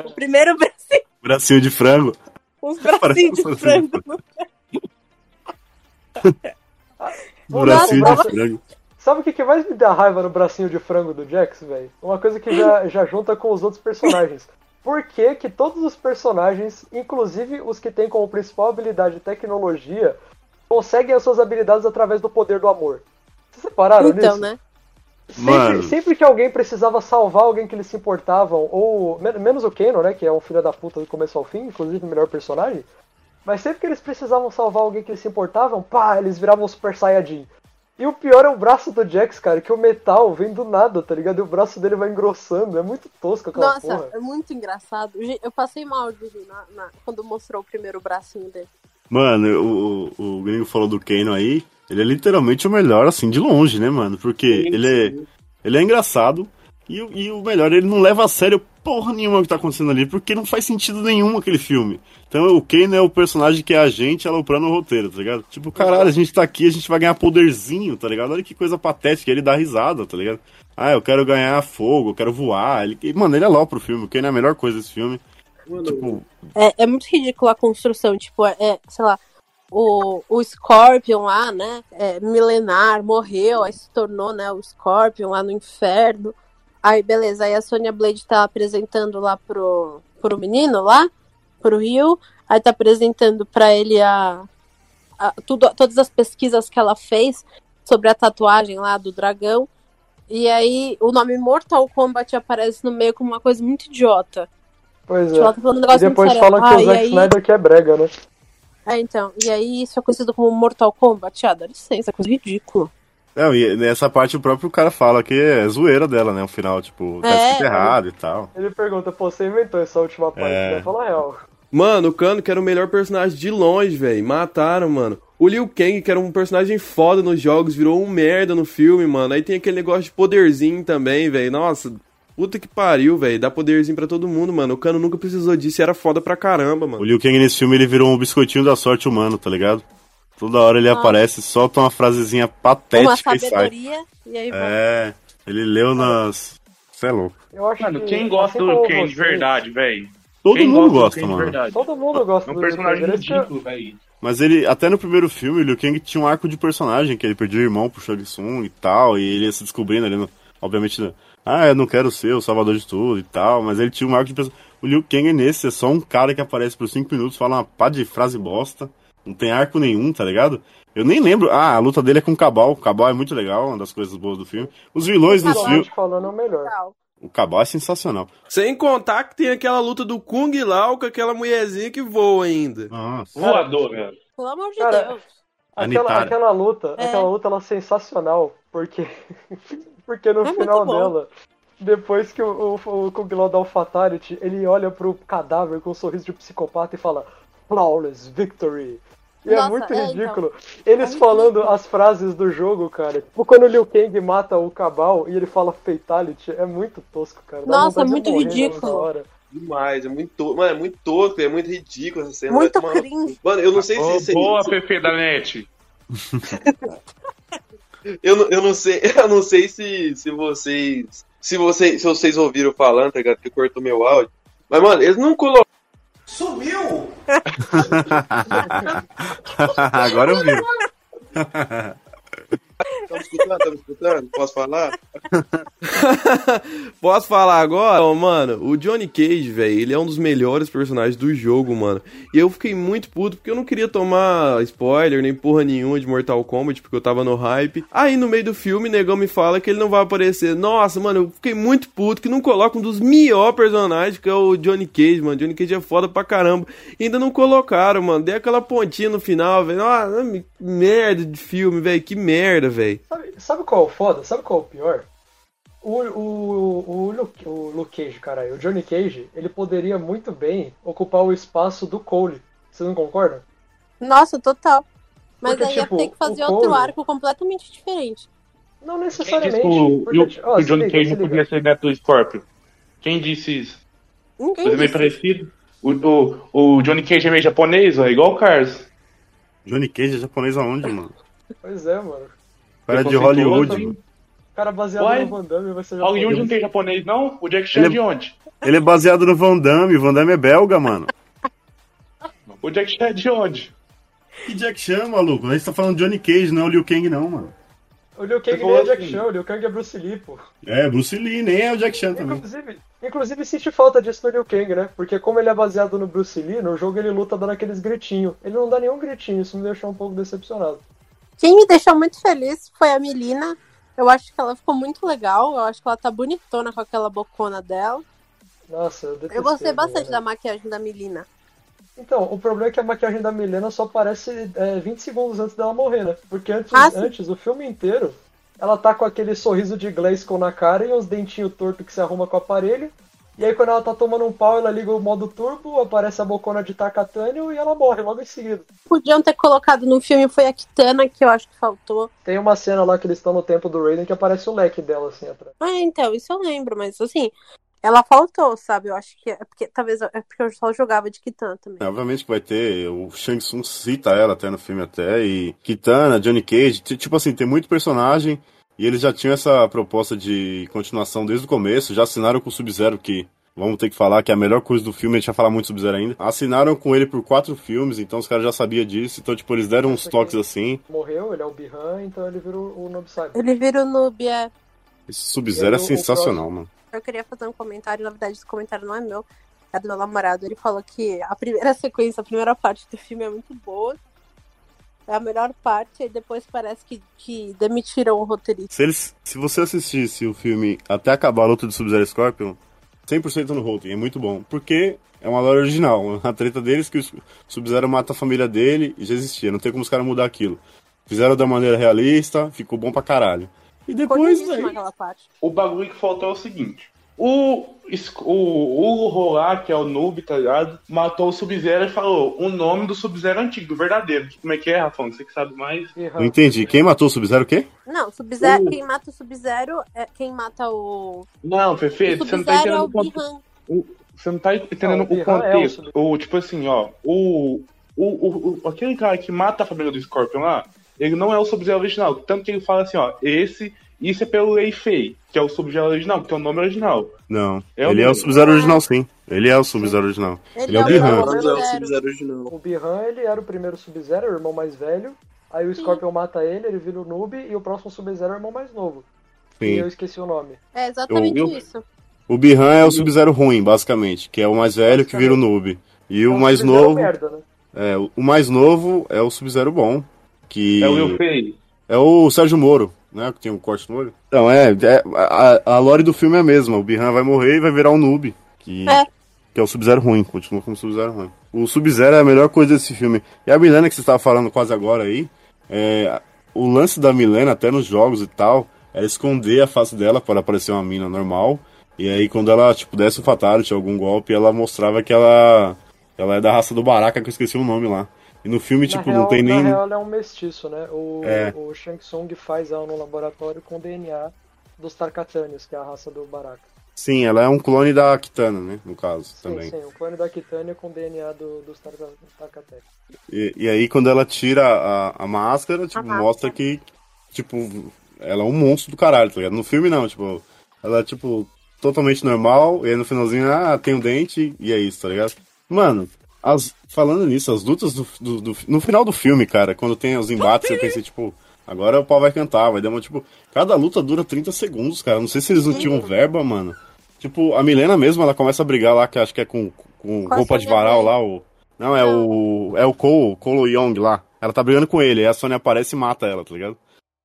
o primeiro bracinho, Bracinho de frango. os Parece bracinhos um de frango. Bracinho de frango. Sabe o que, que mais me dá raiva no bracinho de frango do Jax, velho? Uma coisa que já, já junta com os outros personagens. Por que, que todos os personagens, inclusive os que têm como principal habilidade tecnologia, conseguem as suas habilidades através do poder do amor? Vocês separaram Então, nisso? né? Sempre, sempre que alguém precisava salvar alguém que eles se importavam, ou men- menos o Kano, né, que é um filho da puta do começo ao fim, inclusive o melhor personagem, mas sempre que eles precisavam salvar alguém que eles se importavam, pá, eles viravam Super Saiyajin. E o pior é o braço do Jax, cara, que o metal vem do nada, tá ligado? E o braço dele vai engrossando, é muito tosco aquela Nossa, porra. é muito engraçado. Eu passei mal de rir na- na- quando mostrou o primeiro bracinho dele. Mano, o, o, o gringo falou do Kano aí. Ele é literalmente o melhor, assim, de longe, né, mano? Porque ele é, ele é engraçado. E, o- e o melhor, ele não leva a sério porra nenhuma o que tá acontecendo ali, porque não faz sentido nenhum aquele filme. Então o Kano é o personagem que é a gente aloprando o roteiro, tá ligado? Tipo, caralho, a gente tá aqui, a gente vai ganhar poderzinho, tá ligado? Olha que coisa patética, ele dá risada, tá ligado? Ah, eu quero ganhar fogo, eu quero voar. Ele, mano, ele é alopra o filme, o Kano é a melhor coisa desse filme. Tipo, É, é muito ridícula a construção, tipo, é, é, sei lá, o, o Scorpion lá, né, é, milenar, morreu, aí se tornou, né, o Scorpion lá no inferno. Aí, beleza, aí a Sonya Blade tá apresentando lá pro, pro menino lá, pro Rio, aí tá apresentando pra ele a, a- tudo, todas as pesquisas que ela fez sobre a tatuagem lá do dragão. E aí o nome Mortal Kombat aparece no meio como uma coisa muito idiota. Pois é. tá um E depois falam que Ah, o Zack aí- Snyder que é brega, né? É, então. E aí isso é conhecido como Mortal Kombat. Ah, dá licença, é coisa ridícula. Não, e nessa parte o próprio cara fala que é zoeira dela, né? O final, tipo, tá É, escrito errado e tal. Ele pergunta, pô, você inventou essa última parte, É. né? Fala a real. Mano, o Kano, que era o melhor personagem de longe, velho. Mataram, mano. O Liu Kang, que era um personagem foda nos jogos, virou um merda no filme, mano. Aí tem aquele negócio de poderzinho também, velho. Nossa, puta que pariu, velho. Dá poderzinho pra todo mundo, mano. O Kano nunca precisou disso e era foda pra caramba, O mano. Liu Kang nesse filme ele virou um biscoitinho da sorte humano, tá ligado? Toda hora ele Ah. aparece, solta uma frasezinha Uma patética e sai. sabedoria, e aí vai. É, ele leu nas. Você é louco. Eu acho Mano, que, quem gosta assim do como Liu Kang de verdade, velho? Todo Quem mundo do gosta, mano. verdade? Todo mundo gosta É um do personagem Liu Kang, ele ridículo, velho. Mas ele, até no primeiro filme, o Liu Kang tinha um arco de personagem, que ele perdia o irmão pro Shang Tsung e tal, e ele ia se descobrindo ali, no, obviamente, ah, eu não quero ser o salvador de tudo e tal, mas ele tinha um arco de personagem. O Liu Kang é nesse, é só um cara que aparece por 5 minutos, fala uma pá de frase bosta, não tem arco nenhum, tá ligado? Eu nem lembro, ah, a luta dele é com o Cabal, o Cabal é muito legal, uma das coisas boas do filme. Os vilões filmes, Visualmente falando, é o melhor. O Cabal é sensacional. Sem contar que tem aquela luta do Kung Lao com aquela mulherzinha que voa ainda. Nossa. Voador, velho. Pelo amor de Cara, Deus. Aquela, aquela luta, É. aquela luta ela é sensacional, porque porque no É muito final dela, depois que o, o, o Kung Lao dá o Fatality, ele olha pro cadáver com um sorriso de psicopata e fala Flawless Victory. E é Nossa, muito é, ridículo. Eles É falando ridículo. as frases do jogo, cara. Tipo, quando o Liu Kang mata o Cabal e ele fala Fatality, é muito tosco, cara. Dá Nossa, de muito ridículo. Demais, é muito tosco. Mano, é muito tosco, é muito ridículo essa cena. Muito Mano. Mano, eu não sei se. se boa, se- Pepe da net. eu, não- eu não sei, eu não sei se, se vocês. Se vocês, se vocês ouviram falando, tá ligado? Que cortou meu áudio. Mas, mano, eles não colocam. Agora eu vi. Escutando? Estão me escutando? Posso falar? Posso falar agora? Então, mano, o Johnny Cage, velho, ele é um dos melhores personagens do jogo, mano. E eu fiquei muito puto porque eu não queria tomar spoiler nem porra nenhuma de Mortal Kombat, porque eu tava no hype. Aí no meio do filme, negão me fala que ele não vai aparecer. Nossa, mano, eu fiquei muito puto que não coloca um dos melhores personagens, que é o Johnny Cage, mano. Johnny Cage é foda pra caramba. E ainda não colocaram, mano. Dei aquela pontinha no final, velho. Ah, merda de filme, velho. Que merda, velho. Sabe, sabe qual é o foda? Sabe qual é o pior? O, o, o, Luke, o Luke Cage, caralho, o Johnny Cage, ele poderia muito bem ocupar o espaço do Cole. Vocês não concordam? Nossa, total. Mas Porque, aí ia tipo, ter que fazer outro Cole- arco completamente diferente. Não Quem disse necessariamente. que o, porque, o- o se Johnny liga, Cage se não liga. podia ser neto do Scorpion? Quem disse isso? Ninguém Coisa meio disse. parecido. O, o, o Johnny Cage é meio japonês, ó, igual o Cars. Johnny Cage é japonês aonde, mano? Pois é, mano. O cara é de Hollywood. O cara baseado Uai, no Van Damme vai ser Hollywood não tem japonês, não? O Jack Chan Ele é é- de onde? Ele é baseado no Van Damme, Van Damme é belga, mano. O Jack Chan é de onde? Que Jack Chan, maluco? A gente tá falando de Johnny Cage, não é o Liu Kang, não, mano. O Liu Kang nem é Jack assim. Chan, o Liu Kang é Bruce Lee, pô. É, Bruce Lee, nem é o Jack Chan também. Inclusive, inclusive senti falta disso no Liu Kang, né? Porque como ele é baseado no Bruce Lee, no jogo ele luta dando aqueles gritinhos. Ele não dá nenhum gritinho, isso me deixou um pouco decepcionado. Quem me deixou muito feliz foi a Melina. Eu acho que ela ficou muito legal. Eu acho que ela tá bonitona com aquela bocona dela. Nossa, eu. Eu gostei bastante da maquiagem da Melina. Então, o problema é que a maquiagem da Milena só aparece é, 20 segundos antes dela morrer, né? Porque antes, Ah, antes, o filme inteiro, ela tá com aquele sorriso de Glasgow na cara e os dentinhos tortos que se arruma com o aparelho. E aí quando ela tá tomando um pau, ela liga o modo turbo, aparece a bocona de Takatânio e ela morre logo em seguida. Podiam ter colocado no filme foi a Kitana, que eu acho que faltou. Tem uma cena lá que eles estão no tempo do Raiden que aparece o leque dela assim atrás. Ah, então, isso eu lembro, mas assim, ela faltou, sabe? Eu acho que é porque talvez é porque eu só jogava de Kitana também. É, obviamente que vai ter, o Shang Tsung cita ela até no filme até, e Kitana, Johnny Cage, tipo assim, tem muito personagem, e eles já tinham essa proposta de continuação desde o começo, já assinaram com o Sub-Zero, que vamos ter que falar que é a melhor coisa do filme, a gente vai falar muito Sub-Zero ainda. Assinaram com ele por quatro filmes, então os caras já sabiam disso, então tipo, eles deram uns toques assim. Morreu, ele é o Bihan, então ele vira o Noob Saibot. Ele vira o noob, é. Esse Sub-Zero é sensacional, mano. Eu queria fazer um comentário, na verdade, esse comentário não é meu, é do meu namorado. Ele falou que a primeira sequência, a primeira parte do filme é muito boa. É a melhor parte, e depois parece que, que demitiram o roteirista. Se, eles, se você assistisse o filme até acabar a luta do Sub-Zero e Scorpion, 100% no roteiro, é muito bom. Porque é uma lore original. A treta deles que o Sub-Zero mata a família dele e já existia. Não tem como os caras mudar aquilo. Fizeram da maneira realista, ficou bom pra caralho. E depois, parte. O bagulho que faltou é o seguinte. O, o Hugo Rolar, que é o noob, tá ligado? Matou o Sub-Zero e falou o nome do Sub-Zero antigo, do verdadeiro. Como é que é, Rafão? Você que sabe mais. Não entendi. Quem matou o Sub-Zero o quê? Não, Sub-Zero, Uh. quem mata o Sub-Zero é quem mata o. Não, O Fefe, você não tá Sub-Zero é entendendo o o contexto. Bihan. Você não tá entendendo Não, o o é o contexto. o, tipo assim, ó, o, o, o, o- Aquele cara que mata a família do Scorpion lá, ele não é o Sub-Zero original. Tanto que ele fala assim, ó, esse Isso é pelo Lei Fei, que é o Sub-Zero original, que é o nome original. Não. É o ele é o. Sub-Zero original, sim. Ele é o Sub-Zero original. Ele é o o. Mas é o original. O Bihan, ele era o primeiro Sub-Zero, o irmão mais velho. Aí o Scorpion mata ele, ele vira o noob, e o próximo Sub-Zero é o irmão mais novo. E Sim. eu esqueci o nome. É exatamente Eu- isso. O Bihan é o Sub-Zero ruim, basicamente, que é o mais velho que vira o noob. E o É mais novo. merda, né? É, o mais novo é o Sub-Zero bom. Que É o Will Fei. é o Sérgio Moro, né? Que tem um corte no olho. Então, é, é- a, a lore do filme é a mesma. O Bihan vai morrer e vai virar um noob. Que É. que é o Sub-Zero ruim, continua como Sub-Zero ruim. O Sub-Zero é a melhor coisa desse filme. E a Milena, que você estava falando quase agora aí, é, o lance da Milena, até nos jogos e tal, era esconder a face dela para parecer uma mina normal. E aí, quando ela, tipo, desse o Fatality, algum golpe, ela mostrava que ela, ela é da raça do Baraka, que eu esqueci o nome lá. E no filme, Na tipo, real, não tem nem. Na real, ela é um mestiço, né? O, É. o Shang Tsung faz ela no laboratório com DNA dos Tarkatanians, que é a raça do Baraka. Sim, ela é um clone da Kitana, né? No caso, Sim, também. sim, o clone da Kitânia com DNA do, dos Tarka- Tarkatanians. E, e aí, quando ela tira a, a máscara, tipo, máscara. mostra que, tipo, ela é um monstro do caralho, tá ligado? No filme, não, tipo, ela é, tipo, totalmente normal, e aí no finalzinho, ah, tem um dente, e é isso, tá ligado? Mano, as, falando nisso, as lutas do, do- do- no final do filme, cara, quando tem os embates, eu pensei, tipo, agora o pau vai cantar, vai dar uma, tipo, cada luta dura 30 segundos, cara, não sei se eles não tinham verba, mano. Tipo, a Milena mesmo, ela começa a brigar lá, que acho que é com, com roupa de varal lá, o... Não, é o. É o Cole, Cole Young lá. Ela tá brigando com ele, aí a Sony aparece e mata ela, tá ligado?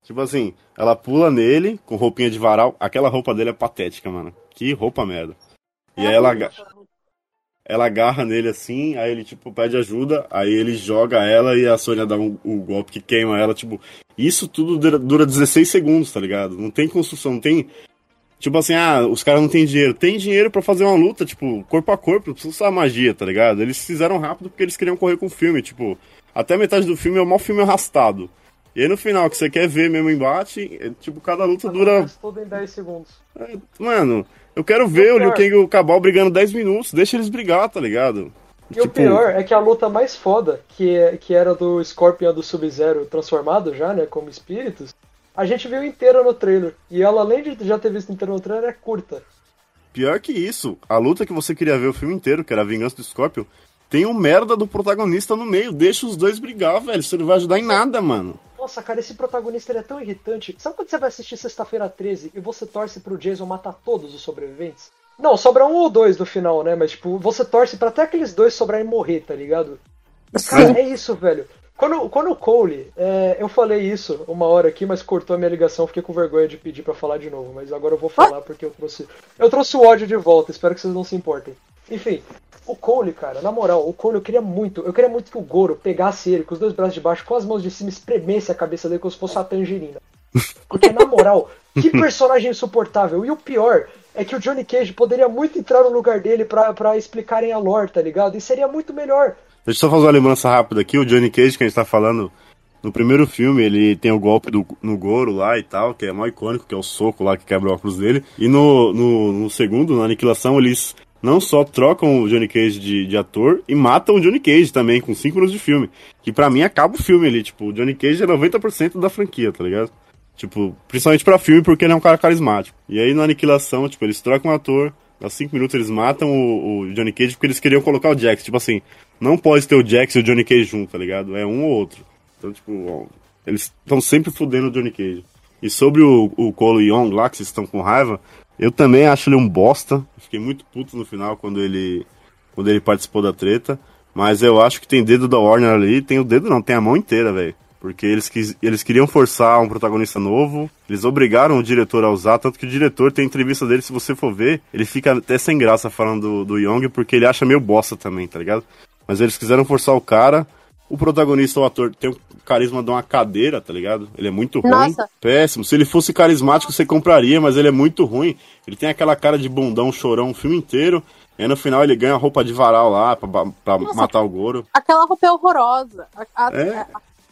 Tipo assim, ela pula nele com roupinha de varal. Aquela roupa dele é patética, mano. Que roupa merda. E aí ela, ela agarra nele assim, aí ele, tipo, pede ajuda, aí ele joga ela e a Sônia dá um, um golpe que queima ela, tipo. Isso tudo dura, dura 16 segundos, tá ligado? Não tem construção, não tem. Tipo assim, ah, os caras não têm dinheiro. Tem dinheiro pra fazer uma luta, tipo, corpo a corpo, não precisa usar magia, tá ligado? Eles fizeram rápido porque eles queriam correr com o filme, tipo, até metade do filme é o maior filme arrastado. E aí no final, que você quer ver mesmo o embate, é, tipo, cada luta dura. Tudo em 10 segundos. Mano, eu quero ver o Liu Kang e o Cabal brigando 10 minutos, deixa eles brigar, tá ligado? E o pior é que a luta mais foda, que, é, que era do Scorpion do Sub-Zero transformado já, né, como espíritos, a gente viu inteira no trailer. E ela, além de já ter visto inteira no trailer, é curta. Pior que isso, a luta que você queria ver o filme inteiro, que era a vingança do Scorpion, tem um merda do protagonista no meio. Deixa os dois brigar, velho. Isso não vai ajudar em nada, mano. Nossa, cara, esse protagonista ele é tão irritante. Sabe quando você vai assistir Sexta-feira 13 e você torce pro Jason matar todos os sobreviventes? Não, sobra um ou dois no final, né? Mas, tipo, você torce pra até aqueles dois sobrarem e morrer, tá ligado? Cara, é isso, velho. Quando, quando o Cole, é, eu falei isso uma hora aqui, mas cortou a minha ligação, fiquei com vergonha de pedir pra falar de novo, mas agora eu vou falar porque eu trouxe. Eu trouxe o ódio de volta, espero que vocês não se importem. Enfim, o Cole, cara, na moral, o Cole eu queria muito, eu queria muito que o Goro pegasse ele com os dois braços de baixo, com as mãos de cima, espremesse a cabeça dele como se fosse uma tangerina. Porque, na moral, que personagem insuportável. E o pior é que o Johnny Cage poderia muito entrar no lugar dele pra, pra explicarem a lore, tá ligado? E seria muito melhor. Deixa eu só fazer uma lembrança rápida aqui. O Johnny Cage, que a gente tá falando, no primeiro filme, ele tem o golpe do, no Goro lá e tal, que é mó icônico, que é o soco lá que quebra o óculos dele. E no, no, no segundo, na Aniquilação, eles não só trocam o Johnny Cage de, de ator, e matam o Johnny Cage também, com 5 minutos de filme. Que pra mim acaba o filme ali. Tipo, o Johnny Cage é 90% da franquia, tá ligado? Tipo, principalmente pra filme, porque ele é um cara carismático. E aí na Aniquilação, tipo, eles trocam o ator, dá 5 minutos eles matam o, o Johnny Cage porque eles queriam colocar o Jax. Tipo assim, não pode ter o Jax e o Johnny Cage junto, tá ligado? É um ou outro. Então, tipo, eles estão sempre fudendo o Johnny Cage. E sobre o, o Cole Young lá, que vocês estão com raiva, eu também acho ele um bosta. Fiquei muito puto no final quando ele, quando ele participou da treta. Mas eu acho que tem dedo da Warner ali. Tem o dedo não, tem a mão inteira, velho. Porque eles, quis, eles queriam forçar um protagonista novo. Eles obrigaram o diretor a usar. Tanto que o diretor tem entrevista dele, se você for ver, ele fica até sem graça falando do, do Young, porque ele acha meio bosta também, tá ligado? Mas eles quiseram forçar o cara. O protagonista, o ator, tem o carisma de uma cadeira, tá ligado? Ele é muito ruim. Nossa. Péssimo. Se ele fosse carismático, você compraria, mas ele é muito ruim. Ele tem aquela cara de bundão, chorão o filme inteiro. E aí no final ele ganha a roupa de varal lá pra, pra Nossa. matar o Goro. Aquela roupa é horrorosa. A- a- É. a-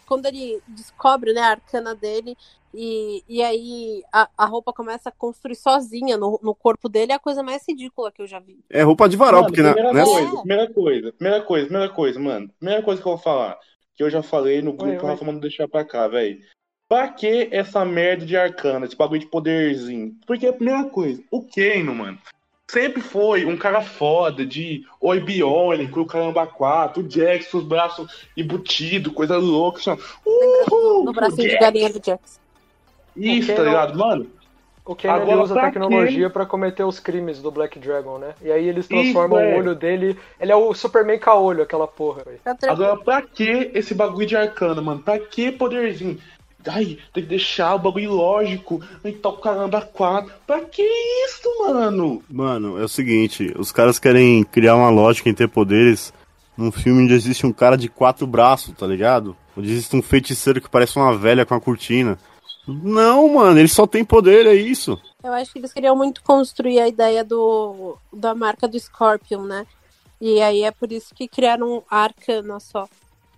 quando ele descobre né, a arcana dele, e, e aí a, a roupa começa a construir sozinha no, no corpo dele, é a coisa mais ridícula que eu já vi. É roupa de varal, Mano, porque na, primeira nessa- coisa, primeira coisa, primeira coisa, primeira coisa, mano. Primeira coisa que eu vou falar, que eu já falei no grupo, Oi, o. Rafa mandou deixar pra cá, velho. Pra que essa merda de arcana, esse bagulho de poderzinho? Porque a primeira coisa, o Kano, mano, sempre foi um cara foda de oi biônico, o caramba 4, o Jax, os braços embutidos, coisa louca. Assim. Uhul, No bracinho de galinha do Jax. Isso, O tá ligado, mano? O Ken ele Agora, usa tecnologia pra cometer os crimes do Black Dragon, né? E aí eles transformam Isso, é. o olho dele. Ele é o Superman caolho, aquela porra. velho. Tranquilo. Agora, pra que esse bagulho de arcana, mano? Pra que poderzinho? Ai, tem que deixar o bagulho lógico. Então, caramba, 4. Pra que isso, mano? Mano, é o seguinte, os caras querem criar uma lógica em ter poderes num filme onde existe um cara de quatro braços, tá ligado? Onde existe um feiticeiro que parece uma velha com a cortina. Não, mano, ele só tem poder, é isso. Eu acho que eles queriam muito construir a ideia do, da marca do Scorpion, né? E aí é por isso que criaram um Arcana só.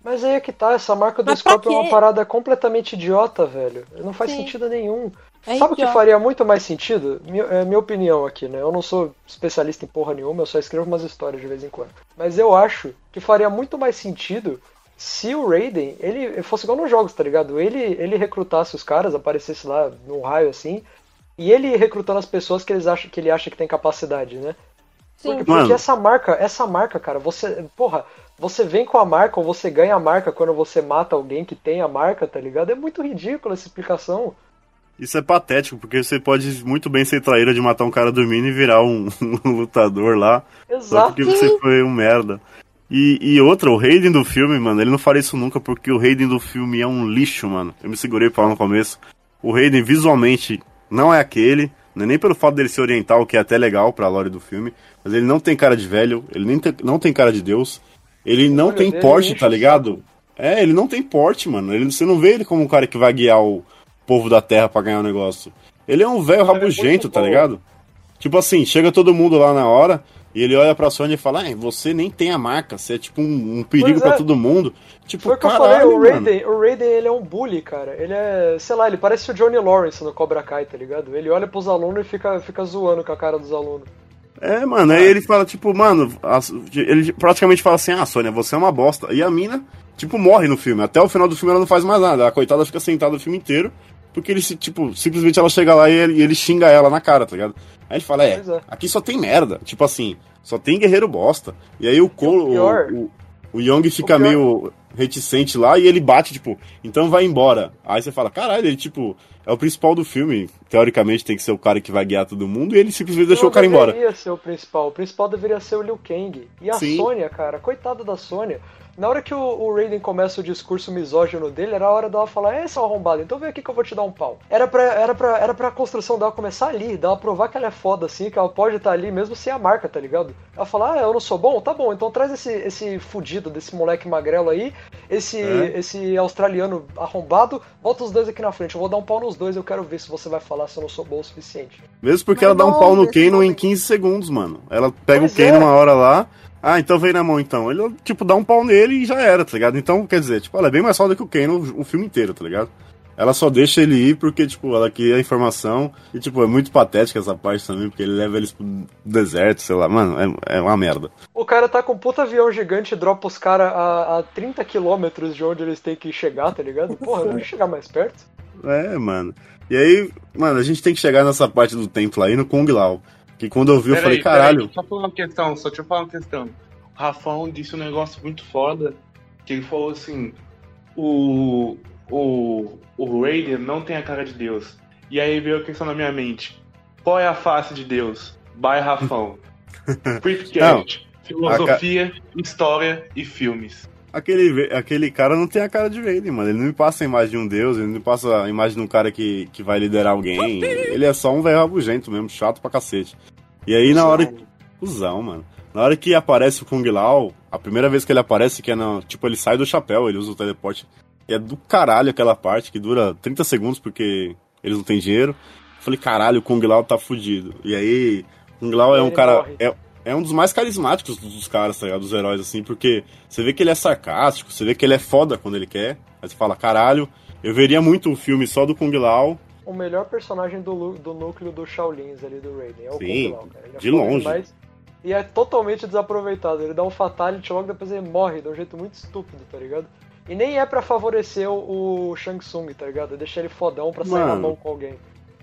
Mas aí é que tá, essa marca do Mas Scorpion é uma parada completamente idiota, velho. Não faz Sim. sentido nenhum. É Sabe o que faria muito mais sentido? Minha, é minha opinião aqui, né? Eu não sou especialista em porra nenhuma, eu só escrevo umas histórias de vez em quando. Mas eu acho que faria muito mais sentido se o Raiden, ele fosse igual nos jogos, tá ligado? Ele, ele recrutasse os caras, aparecesse lá num raio assim, e ele recrutando as pessoas que, eles acham, que ele acha que tem capacidade, né? Sim. Porque, porque essa marca, essa marca, cara, você. Porra, você vem com a marca ou você ganha a marca quando você mata alguém que tem a marca, tá ligado? É muito ridícula essa explicação. Isso é patético, porque você pode muito bem ser traíra de matar um cara dormindo e virar um, um lutador lá. Só Exato. porque você foi um merda. E, e outra, o Raiden do filme, mano, ele não faria isso nunca, porque o Raiden do filme é um lixo, mano. Eu me segurei pra falar no começo. O Raiden, visualmente, não é aquele. Não é nem pelo fato dele ser oriental, que é até legal pra lore do filme. Mas ele não tem cara de velho, ele nem tem, não tem cara de Deus. Ele não tem porte, tá ligado? É, ele não tem porte, mano. Ele, você não vê ele como um cara que vai guiar o povo da terra pra ganhar o negócio. Ele é um velho é rabugento, muito tá ligado? Tipo assim, chega todo mundo lá na hora e ele olha pra Sony e fala: "Ah, você nem tem a marca, você é tipo um, um perigo é. todo mundo. Tipo, Foi o que eu falei, o mano. Raiden, o Raiden ele é um bully, cara. Ele é, sei lá, ele parece o Johnny Lawrence no Cobra Kai, tá ligado? Ele olha pros alunos e fica, fica zoando com a cara dos alunos. É, mano, aí ele fala, tipo, mano, ele praticamente fala assim, ah, Sônia, você é uma bosta. E a mina, tipo, morre no filme. Até o final do filme ela não faz mais nada. A coitada fica sentada o filme inteiro, porque ele, tipo, simplesmente ela chega lá e ele, e ele xinga ela na cara, tá ligado? Aí ele fala, é, é. aqui só tem merda. Tipo assim, só tem guerreiro bosta. E aí o Cole, o, o, o Young fica pior- meio reticente lá e ele bate, tipo, então vai embora. Aí você fala, caralho, ele, tipo, é o principal do filme. Teoricamente tem que ser o cara que vai guiar todo mundo e ele simplesmente deixou não o cara embora. deveria ser o principal. O principal deveria ser o Liu Kang. E a Sim. Sônia, cara, coitada da Sônia. Na hora que o, o Raiden começa o discurso misógino dele, era a hora dela falar, é, seu arrombado, então vem aqui que eu vou te dar um pau. Era pra, era pra, era pra construção dela começar ali, dela provar que ela é foda, assim, que ela pode estar ali mesmo sem a marca, tá ligado? Ela fala, ah, eu não sou bom? Tá bom, então traz esse, esse fudido desse moleque magrelo aí, esse, É. esse australiano arrombado, bota os dois aqui na frente, eu vou dar um pau nos dois, eu quero ver se você vai falar se eu não sou bom o suficiente. Mesmo porque Mas ela dá um pau no Kano em momento. 15 segundos, mano. Ela pega Pois o Kano é. uma hora lá. Ah, então vem na mão então. Ele, tipo, dá um pau nele e já era, tá ligado? Então, quer dizer, tipo, ela é bem mais foda que o Kano o, filme inteiro, tá ligado? Ela só deixa ele ir porque, tipo, ela queria a informação. E, tipo, é muito patética essa parte também, porque ele leva eles pro deserto, sei lá. Mano, é, é uma merda. O cara tá com um puta avião gigante e dropa os caras a, a 30 quilômetros de onde eles têm que chegar, tá ligado? Porra, não chegar mais perto. É, mano. E aí, mano, a gente tem que chegar nessa parte do templo aí no Kung Lao. Que quando eu vi, eu Peraí, falei, peraí, caralho. só falar uma questão, só deixa eu falar uma questão. O Rafão disse um negócio muito foda, que ele falou assim, o, o, o Raiden não tem a cara de Deus. E aí veio a questão na minha mente. Qual é a face de Deus? By Rafão. Creepcast, filosofia, história e filmes. Aquele, aquele cara não tem a cara de Vader, mano. Ele não me passa a imagem de um deus, ele não me passa a imagem de um cara que, que vai liderar alguém. Ele é só um velho rabugento mesmo, chato pra cacete. E aí na hora. Cusão, mano. Na hora que aparece o Kung Lao, a primeira vez que ele aparece, que é na. Tipo, ele sai do chapéu, ele usa o teleporte. E é do caralho aquela parte que dura 30 segundos porque eles não têm dinheiro. Eu falei, caralho, o Kung Lao tá fudido. E aí, Kung Lao é um cara. É, é um dos mais carismáticos dos dos caras, tá ligado? Dos heróis, assim, porque você vê que ele é sarcástico, você vê que ele é foda quando ele quer. Aí você fala, caralho, eu veria muito um filme só do Kung Lao. O melhor personagem do, do núcleo do Shaolins ali do Raiden. É o Sim, Kung Lao, cara. Ele é de foda longe. demais. E é totalmente desaproveitado. Ele dá um fatality logo depois ele morre de um jeito muito estúpido, tá ligado? E nem é pra favorecer o, o Shang Tsung, tá ligado? Deixar ele fodão pra sair na Mano. mão com alguém.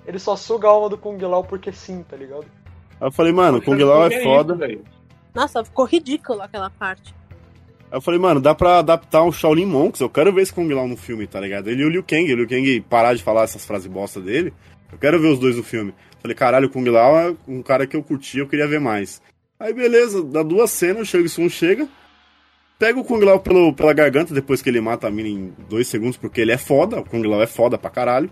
Ele só suga a alma do Kung Lao porque sim, tá ligado? Aí eu falei, mano, Kung Lao é foda. velho. Nossa, ficou ridículo aquela parte. Aí eu falei, mano, dá pra adaptar um Shaolin Monks. Eu quero ver esse Kung Lao no filme, tá ligado? Ele e o Liu Kang. O Liu Kang parar de falar essas frases bosta dele. Eu quero ver os dois no filme. Falei, caralho, o Kung Lao é um cara que eu curti, eu queria ver mais. Aí beleza, dá duas cenas, o Shang Tsung chega, pega o Kung Lao pelo, pela garganta depois que ele mata a mina em dois segundos, porque ele é foda, o Kung Lao é foda pra caralho.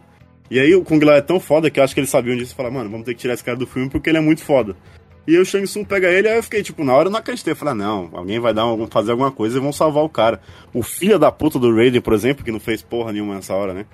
E aí o Kung Lao é tão foda que eu acho que eles sabiam disso e falaram, mano, vamos ter que tirar esse cara do filme porque ele é muito foda. E o Shang Tsung pega ele, aí eu fiquei, tipo, na hora eu não acreditei. Eu falei, ah, não, alguém vai dar algum, fazer alguma coisa e vão salvar o cara. O filho da puta do Raiden, por exemplo, que não fez porra nenhuma nessa hora, né?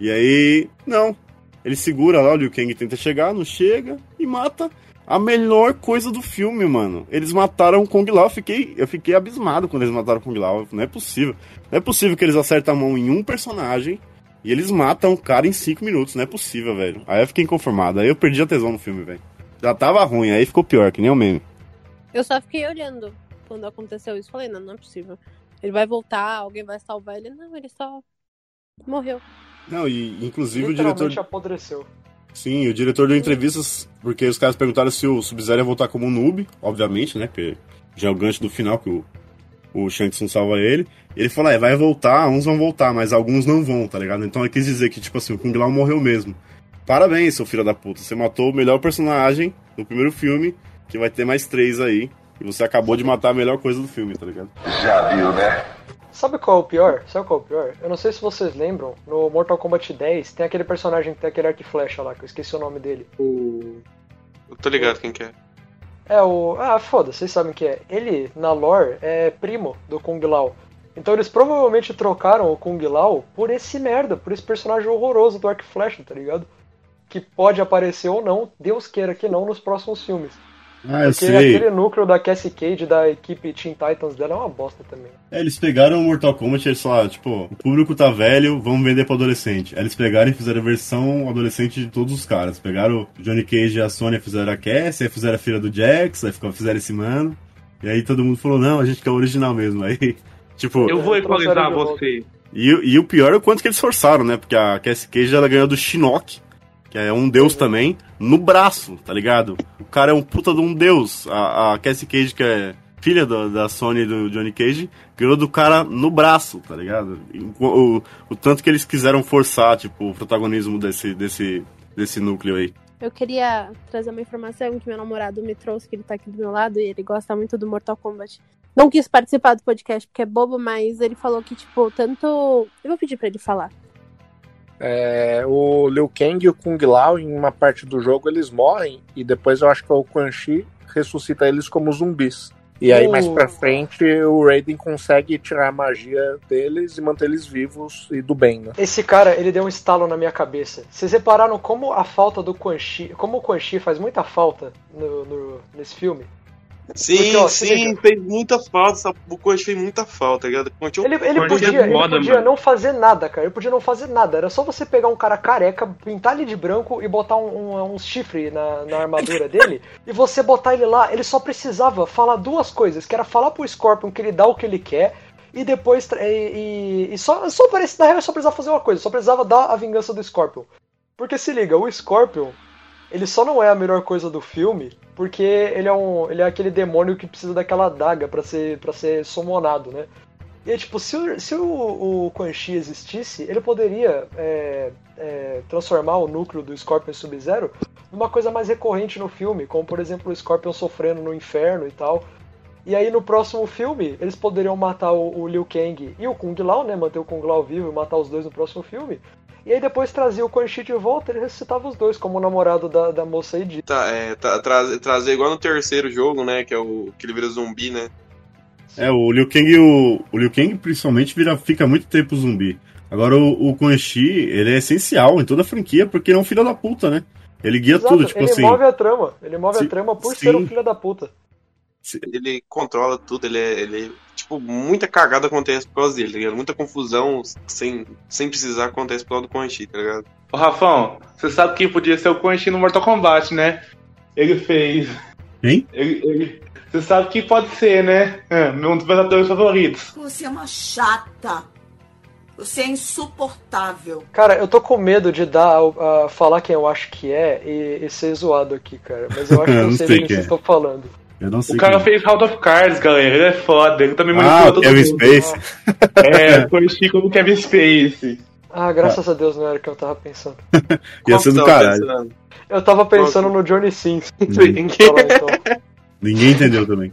E aí, não. Ele segura lá, o Liu Kang tenta chegar, não chega e mata a melhor coisa do filme, mano. Eles mataram o Kung Lao, eu fiquei, eu fiquei abismado quando eles mataram o Kung Lao. Não é possível. Não é possível que eles acertam a mão em um personagem e eles matam o cara em cinco minutos. Não é possível, velho. Aí eu fiquei inconformado. Aí eu perdi a tesão no filme, velho. Já tava ruim, aí ficou pior, que nem o meme. Eu só fiquei olhando quando aconteceu isso. Falei, não, não é possível. Ele vai voltar, alguém vai salvar ele. Não, ele só morreu. Não, e inclusive o diretor. apodreceu. Sim, o diretor deu entrevistas porque os caras perguntaram se o Sub-Zero ia voltar como um noob, obviamente, né? Porque já é o gancho do final que o, o Shang Tsung salva ele. Ele falou, é, vai voltar, uns vão voltar, mas alguns não vão, tá ligado? Então ele quis dizer que, tipo assim, o Kung Lao morreu mesmo. Parabéns, seu filho da puta. Você matou o melhor personagem no primeiro filme, que vai ter mais três aí. E você acabou de matar a melhor coisa do filme, tá ligado? Sabe qual é o pior? Sabe qual é o pior? Eu não sei se vocês lembram, no Mortal Kombat 10 tem aquele personagem que tem aquele arco e flecha lá, que eu esqueci o nome dele. Eu tô ligado quem que é. É o. Ah, foda, vocês sabem que é. Ele, na lore, é primo do Kung Lao. Então eles provavelmente trocaram o Kung Lao por esse merda, por esse personagem horroroso do arco e flecha, tá ligado? Que pode aparecer ou não, Deus queira que não, nos próximos filmes. Ah, eu Porque sei. aquele núcleo da Cassie Cage, da equipe Teen Titans dela, é uma bosta também. É, eles pegaram o Mortal Kombat e eles falaram, tipo, o público tá velho, vamos vender pra adolescente. Aí eles pegaram e fizeram a versão adolescente de todos os caras. Pegaram o Johnny Cage e a Sonya, fizeram a Cassie, aí fizeram a filha do Jax, aí ficou- fizeram esse mano. E aí todo mundo falou, não, a gente quer o original mesmo. Aí, tipo... Eu vou equalizar você. E, e o pior é o quanto que eles forçaram, né? Porque a Cassie Cage ela ganhou do Shinnok, que é um deus também, no braço, tá ligado? O cara é um puta de um deus. A, a Cassie Cage, que é filha da, da Sony do Johnny Cage, ganhou do cara no braço, tá ligado? O, o, o tanto que eles quiseram forçar, tipo, o protagonismo desse, desse, desse núcleo aí. Eu queria trazer uma informação que meu namorado me trouxe, que ele tá aqui do meu lado, e ele gosta muito do Mortal Kombat. Não quis participar do podcast porque é bobo, mas ele falou que, tipo, tanto. Eu vou pedir pra ele falar. É, o Liu Kang e o Kung Lao, em uma parte do jogo, eles morrem e depois eu acho que o Quan Chi ressuscita eles como zumbis. E aí, mais pra frente, o Raiden consegue tirar a magia deles e manter eles vivos e do bem, né? Esse cara, ele deu um estalo na minha cabeça. Vocês repararam como a falta do Quan Chi, como o Quan Chi faz muita falta no, no- nesse filme? Sim, Porque, ó, sim, liga. fez muita falta. O Coach fez muita falta, tá ligado? Ele, ele podia, ele foda, podia mano. não fazer nada, cara. Ele podia não fazer nada. Era só você pegar um cara careca, pintar ele de branco e botar um, um, um chifre na, na armadura dele. e você botar ele lá. Ele só precisava falar duas coisas: que era falar pro Scorpion que ele dá o que ele quer. E depois. E, e- e só, só parecia, na real, ele só precisava fazer uma coisa: só precisava dar a vingança do Scorpion. Porque se liga, o Scorpion, ele só não é a melhor coisa do filme porque ele é um ele é aquele demônio que precisa daquela adaga pra ser para ser summonado, né? E aí, tipo, se, o, se o, o Quan Chi existisse, ele poderia é, é, transformar o núcleo do Scorpion Sub-Zero numa coisa mais recorrente no filme, como por exemplo o Scorpion sofrendo no inferno e tal. E aí no próximo filme, eles poderiam matar o, o Liu Kang e o Kung Lao, né? Manter o Kung Lao vivo e matar os dois no próximo filme. E aí depois trazia o Quan Chi de volta e ele ressuscitava os dois como o namorado da, da moça aí de Tá, é, tá, trazer, trazer igual no terceiro jogo, né? Que é o que ele vira zumbi, né? É, o Liu Kang, o, o Liu Kang principalmente vira, fica muito tempo zumbi. Agora o, o Quan Chi, ele é essencial em toda a franquia, porque ele é um filho da puta, né? Ele guia Exato, tudo, tipo ele assim. move a trama. Ele move Sim, a trama por sim. ser um filho da puta. Ele controla tudo, ele é, ele é- Tipo, muita cagada acontece por causa dele, tá ligado? Muita confusão sem, sem precisar acontece por causa do Quan Chi, tá ligado? Ô, Rafão, você sabe que podia ser o Quan Chi no Mortal Kombat, né? Ele fez. Quem? Ele, ele- Você sabe que pode ser, né? É, um dos meus atores favoritos. Você é uma chata. Você é insuportável. Cara, eu tô com medo de dar, uh, falar quem eu acho que é e, e ser zoado aqui, cara. Mas eu acho que eu Não sei sei quem quem vocês é. estão falando. Eu não sei O cara quem- fez House of Cards, galera. Ele é foda. Ele também Ah, manipula o todo Kevin mundo. Space. É, foi o Chico do Kevin Space. Ah, graças a Deus não era o que eu tava pensando. Ia ser do caralho. pensando? Eu tava pensando no Johnny Sims. Uhum. Fala, então. Ninguém entendeu também.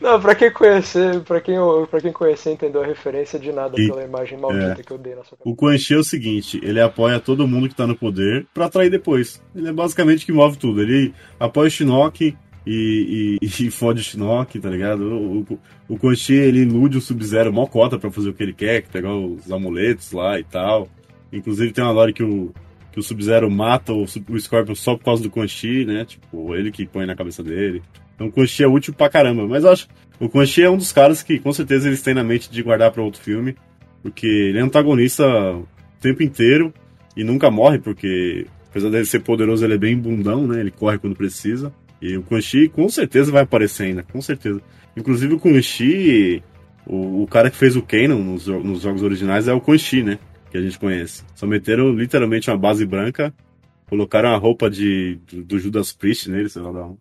Não, pra quem conhecer, pra quem, pra quem conhecer entendeu a referência de nada E- pela imagem maldita é. que eu dei na sua O Quan Chi é o seguinte, ele apoia todo mundo que tá no poder pra atrair depois. Ele é basicamente o que move tudo. Ele apoia o Shinnok e, e, e fode o Shinnok, tá ligado? O, o, o Chi, ele ilude o Sub-Zero mó cota pra fazer o que ele quer, que pegar os amuletos lá e tal. Inclusive tem uma lore que o, que o Sub-Zero mata o, o Scorpion só por causa do Chi, né? Tipo, ele que põe na cabeça dele. Então o Chi é útil pra caramba. Mas eu acho o Chi é um dos caras que com certeza eles têm na mente de guardar pra outro filme. Porque ele é antagonista o tempo inteiro e nunca morre, porque apesar dele ser poderoso, ele é bem bundão, né? Ele corre quando precisa. E o Quan com certeza vai aparecer ainda, com certeza. Inclusive o Quan o, o cara que fez o Kanon nos, nos jogos originais é o Quan né? Que a gente conhece. Só meteram literalmente uma base branca, colocaram a roupa de, do, do Judas Priest nele, sei lá da onde.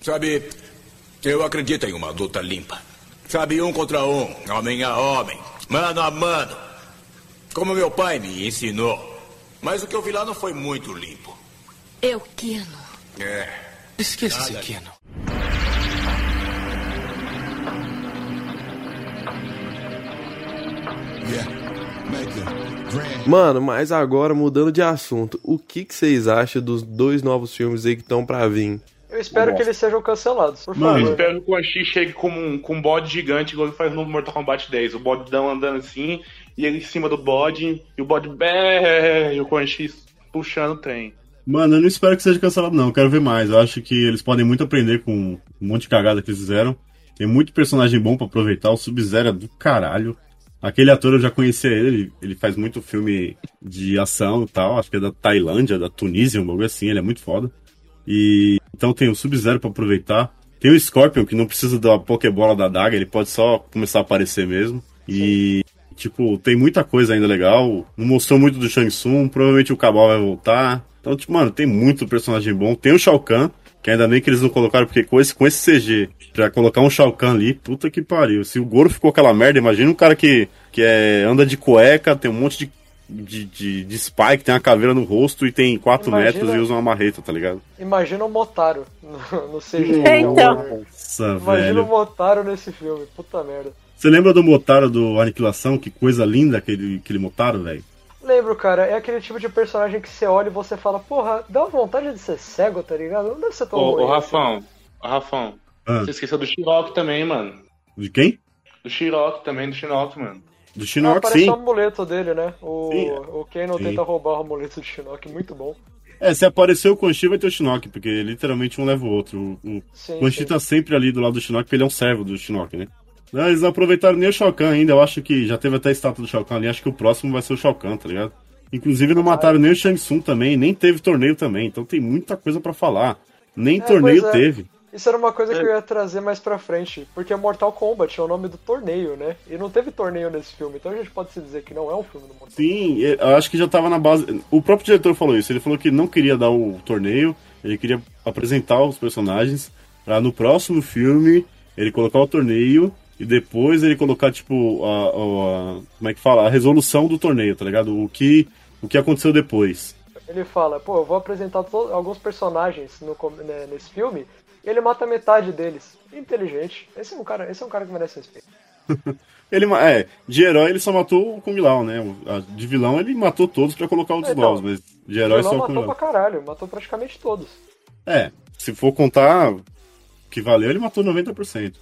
Sabe, eu acredito em uma luta limpa. Sabe, um contra um, homem a homem, mano a mano. Como meu pai me ensinou. Mas o que eu vi lá não foi muito limpo. Eu, Keno. É. Esqueça Nada esse Keno. Mano, mas agora mudando de assunto, o que, que vocês acham dos dois novos filmes aí que estão pra vir? Eu espero que eles sejam cancelados, por Eu favor. espero que o Chi chegue como um, com um bode gigante, igual ele faz no Mortal Kombat 10. O bodão andando assim, e ele em cima do bode, e o bode bé, e o Quan Chi puxando o trem. Mano, eu não espero que seja cancelado, não. Eu quero ver mais. Eu acho que eles podem muito aprender com um monte de cagada que eles fizeram. Tem muito personagem bom pra aproveitar. O Sub-Zero é do caralho. Aquele ator eu já conhecia ele. ele- Ele faz muito filme de ação e tal. Acho que é da Tailândia, da Tunísia, um bagulho assim. Ele é muito foda. E então tem o Sub-Zero pra aproveitar. Tem o Scorpion, que não precisa da Pokébola da Daga, ele pode só começar a aparecer mesmo. E, tipo, tem muita coisa ainda legal. Não mostrou muito do Shang Tsung, provavelmente o Cabal vai voltar. Então, tipo, mano, tem muito personagem bom. Tem o Shao Kahn, que ainda bem que eles não colocaram, porque com esse, com esse CG, pra colocar um Shao Kahn ali, puta que pariu. Se o Goro ficou aquela merda, imagina um cara que, que é, anda de cueca, tem um monte de, de, de, de spike, tem uma caveira no rosto e tem 4 Imagina- metros e usa uma marreta, tá ligado? Imagina o Motaro no, no CG. Então. Nossa, Imagina velho. o Motaro nesse filme, puta merda. Você lembra do Motaro do Aniquilação? Que coisa linda aquele, aquele Motaro, velho. Lembro, cara, é aquele tipo de personagem que você olha e você fala, porra, dá vontade de ser cego, tá ligado? Não deve ser tão Ô, ô Rafão, ô Rafão, Ah. você esqueceu do Shirock também, mano. De quem? Do Shirock também, do Shinnok, mano. Do Ah, Shinnok, parece sim. o amuleto dele, né? O, Sim. o Kano Sim. tenta roubar o amuleto do Shinnok, muito bom. É, se aparecer o Quan Chi vai ter o Shinnok, porque literalmente um leva o outro. O, Sim, tá sempre ali do lado do Shinnok, porque ele é um servo do Shinnok, né? Não, eles não aproveitaram nem o Shao Kahn ainda, eu acho que já teve até a estátua do Shao Kahn ali, acho que o próximo vai ser o Shao Kahn, tá ligado? Inclusive não mataram nem o Shang Tsung também, nem teve torneio também, então tem muita coisa pra falar. Nem É, torneio é. teve. Isso era uma coisa que eu ia trazer mais pra frente, porque Mortal Kombat é o nome do torneio, né? E não teve torneio nesse filme, então a gente pode se dizer que não é um filme do Mortal Sim, eu acho que já tava na base. O próprio diretor falou isso. Ele falou que não queria dar o torneio, ele queria apresentar os personagens pra no próximo filme ele colocar o torneio e depois ele colocar, tipo, a, a- como é que fala? A resolução do torneio, tá ligado? O que, o que aconteceu depois. Ele fala, pô, eu vou apresentar alguns personagens no, né, nesse filme, e ele mata metade deles. Inteligente. Esse é um cara, esse é um cara que merece respeito. Ele, é, de herói ele só matou o Kung Lao, né? De vilão ele matou todos pra colocar os Então, novos, mas de herói só o Kung matou Lao. pra caralho, matou praticamente todos. É, se for contar que valeu, ele matou 90%.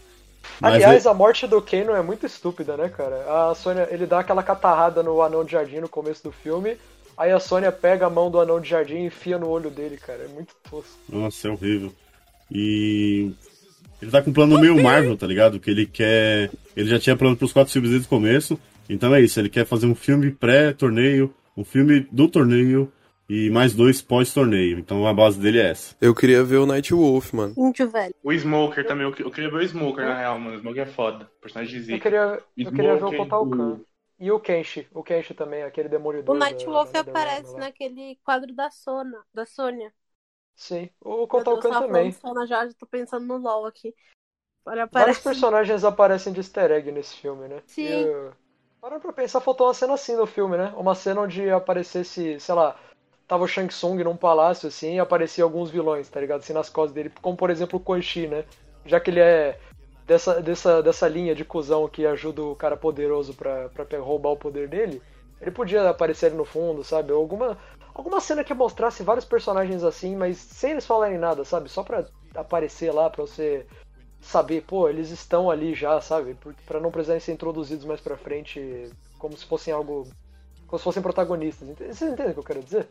Mas Aliás, é- a morte do Kano é muito estúpida, né, cara? A Sônia, ele dá aquela catarrada no anão de jardim no começo do filme, aí a Sônia pega a mão do anão de jardim e enfia no olho dele, cara. É muito tosco. Nossa, é horrível. E ele tá com um plano meio Marvel, tá ligado? Que ele quer. Ele já tinha plano pros quatro filmes desde o começo. Então é isso, ele quer fazer um filme pré-torneio, um filme do torneio, e mais dois pós-torneio. Então a base dele é essa. Eu queria ver o Night Wolf, mano. Índio velho. O Smoker também, eu, eu queria ver o Smoker na real, mano. O Smoker é foda. Personagem de Eu zica. queria, eu queria ver o Kotal o- Khan. E o Kenshi. O Kenshi também, aquele demolidor. O Night da- Wolf da- da aparece naquele quadro da Sona, da Sônia. Sim. O Meu Kotal Deus, Khan tava também. falando já, tô pensando no LOL aqui. Olha, Vários aparece. personagens aparecem de easter egg nesse filme, né? Sim. E, Para pra pensar, faltou uma cena assim no filme, né? Uma cena onde aparecesse, sei lá, tava o Shang Tsung num palácio assim e aparecia alguns vilões, tá ligado? Assim nas costas dele, como por exemplo o Quan Chi, né? Já que ele é dessa, dessa, dessa linha de cuzão que ajuda o cara poderoso pra, pra roubar o poder dele, ele podia aparecer ali no fundo, sabe? Ou alguma, alguma cena que mostrasse vários personagens assim, mas sem eles falarem nada, sabe? Só pra aparecer lá, pra você saber, pô, eles estão ali já, sabe? Pra não precisarem ser introduzidos mais pra frente como se fossem algo. como se fossem protagonistas. Vocês entendem o que eu quero dizer?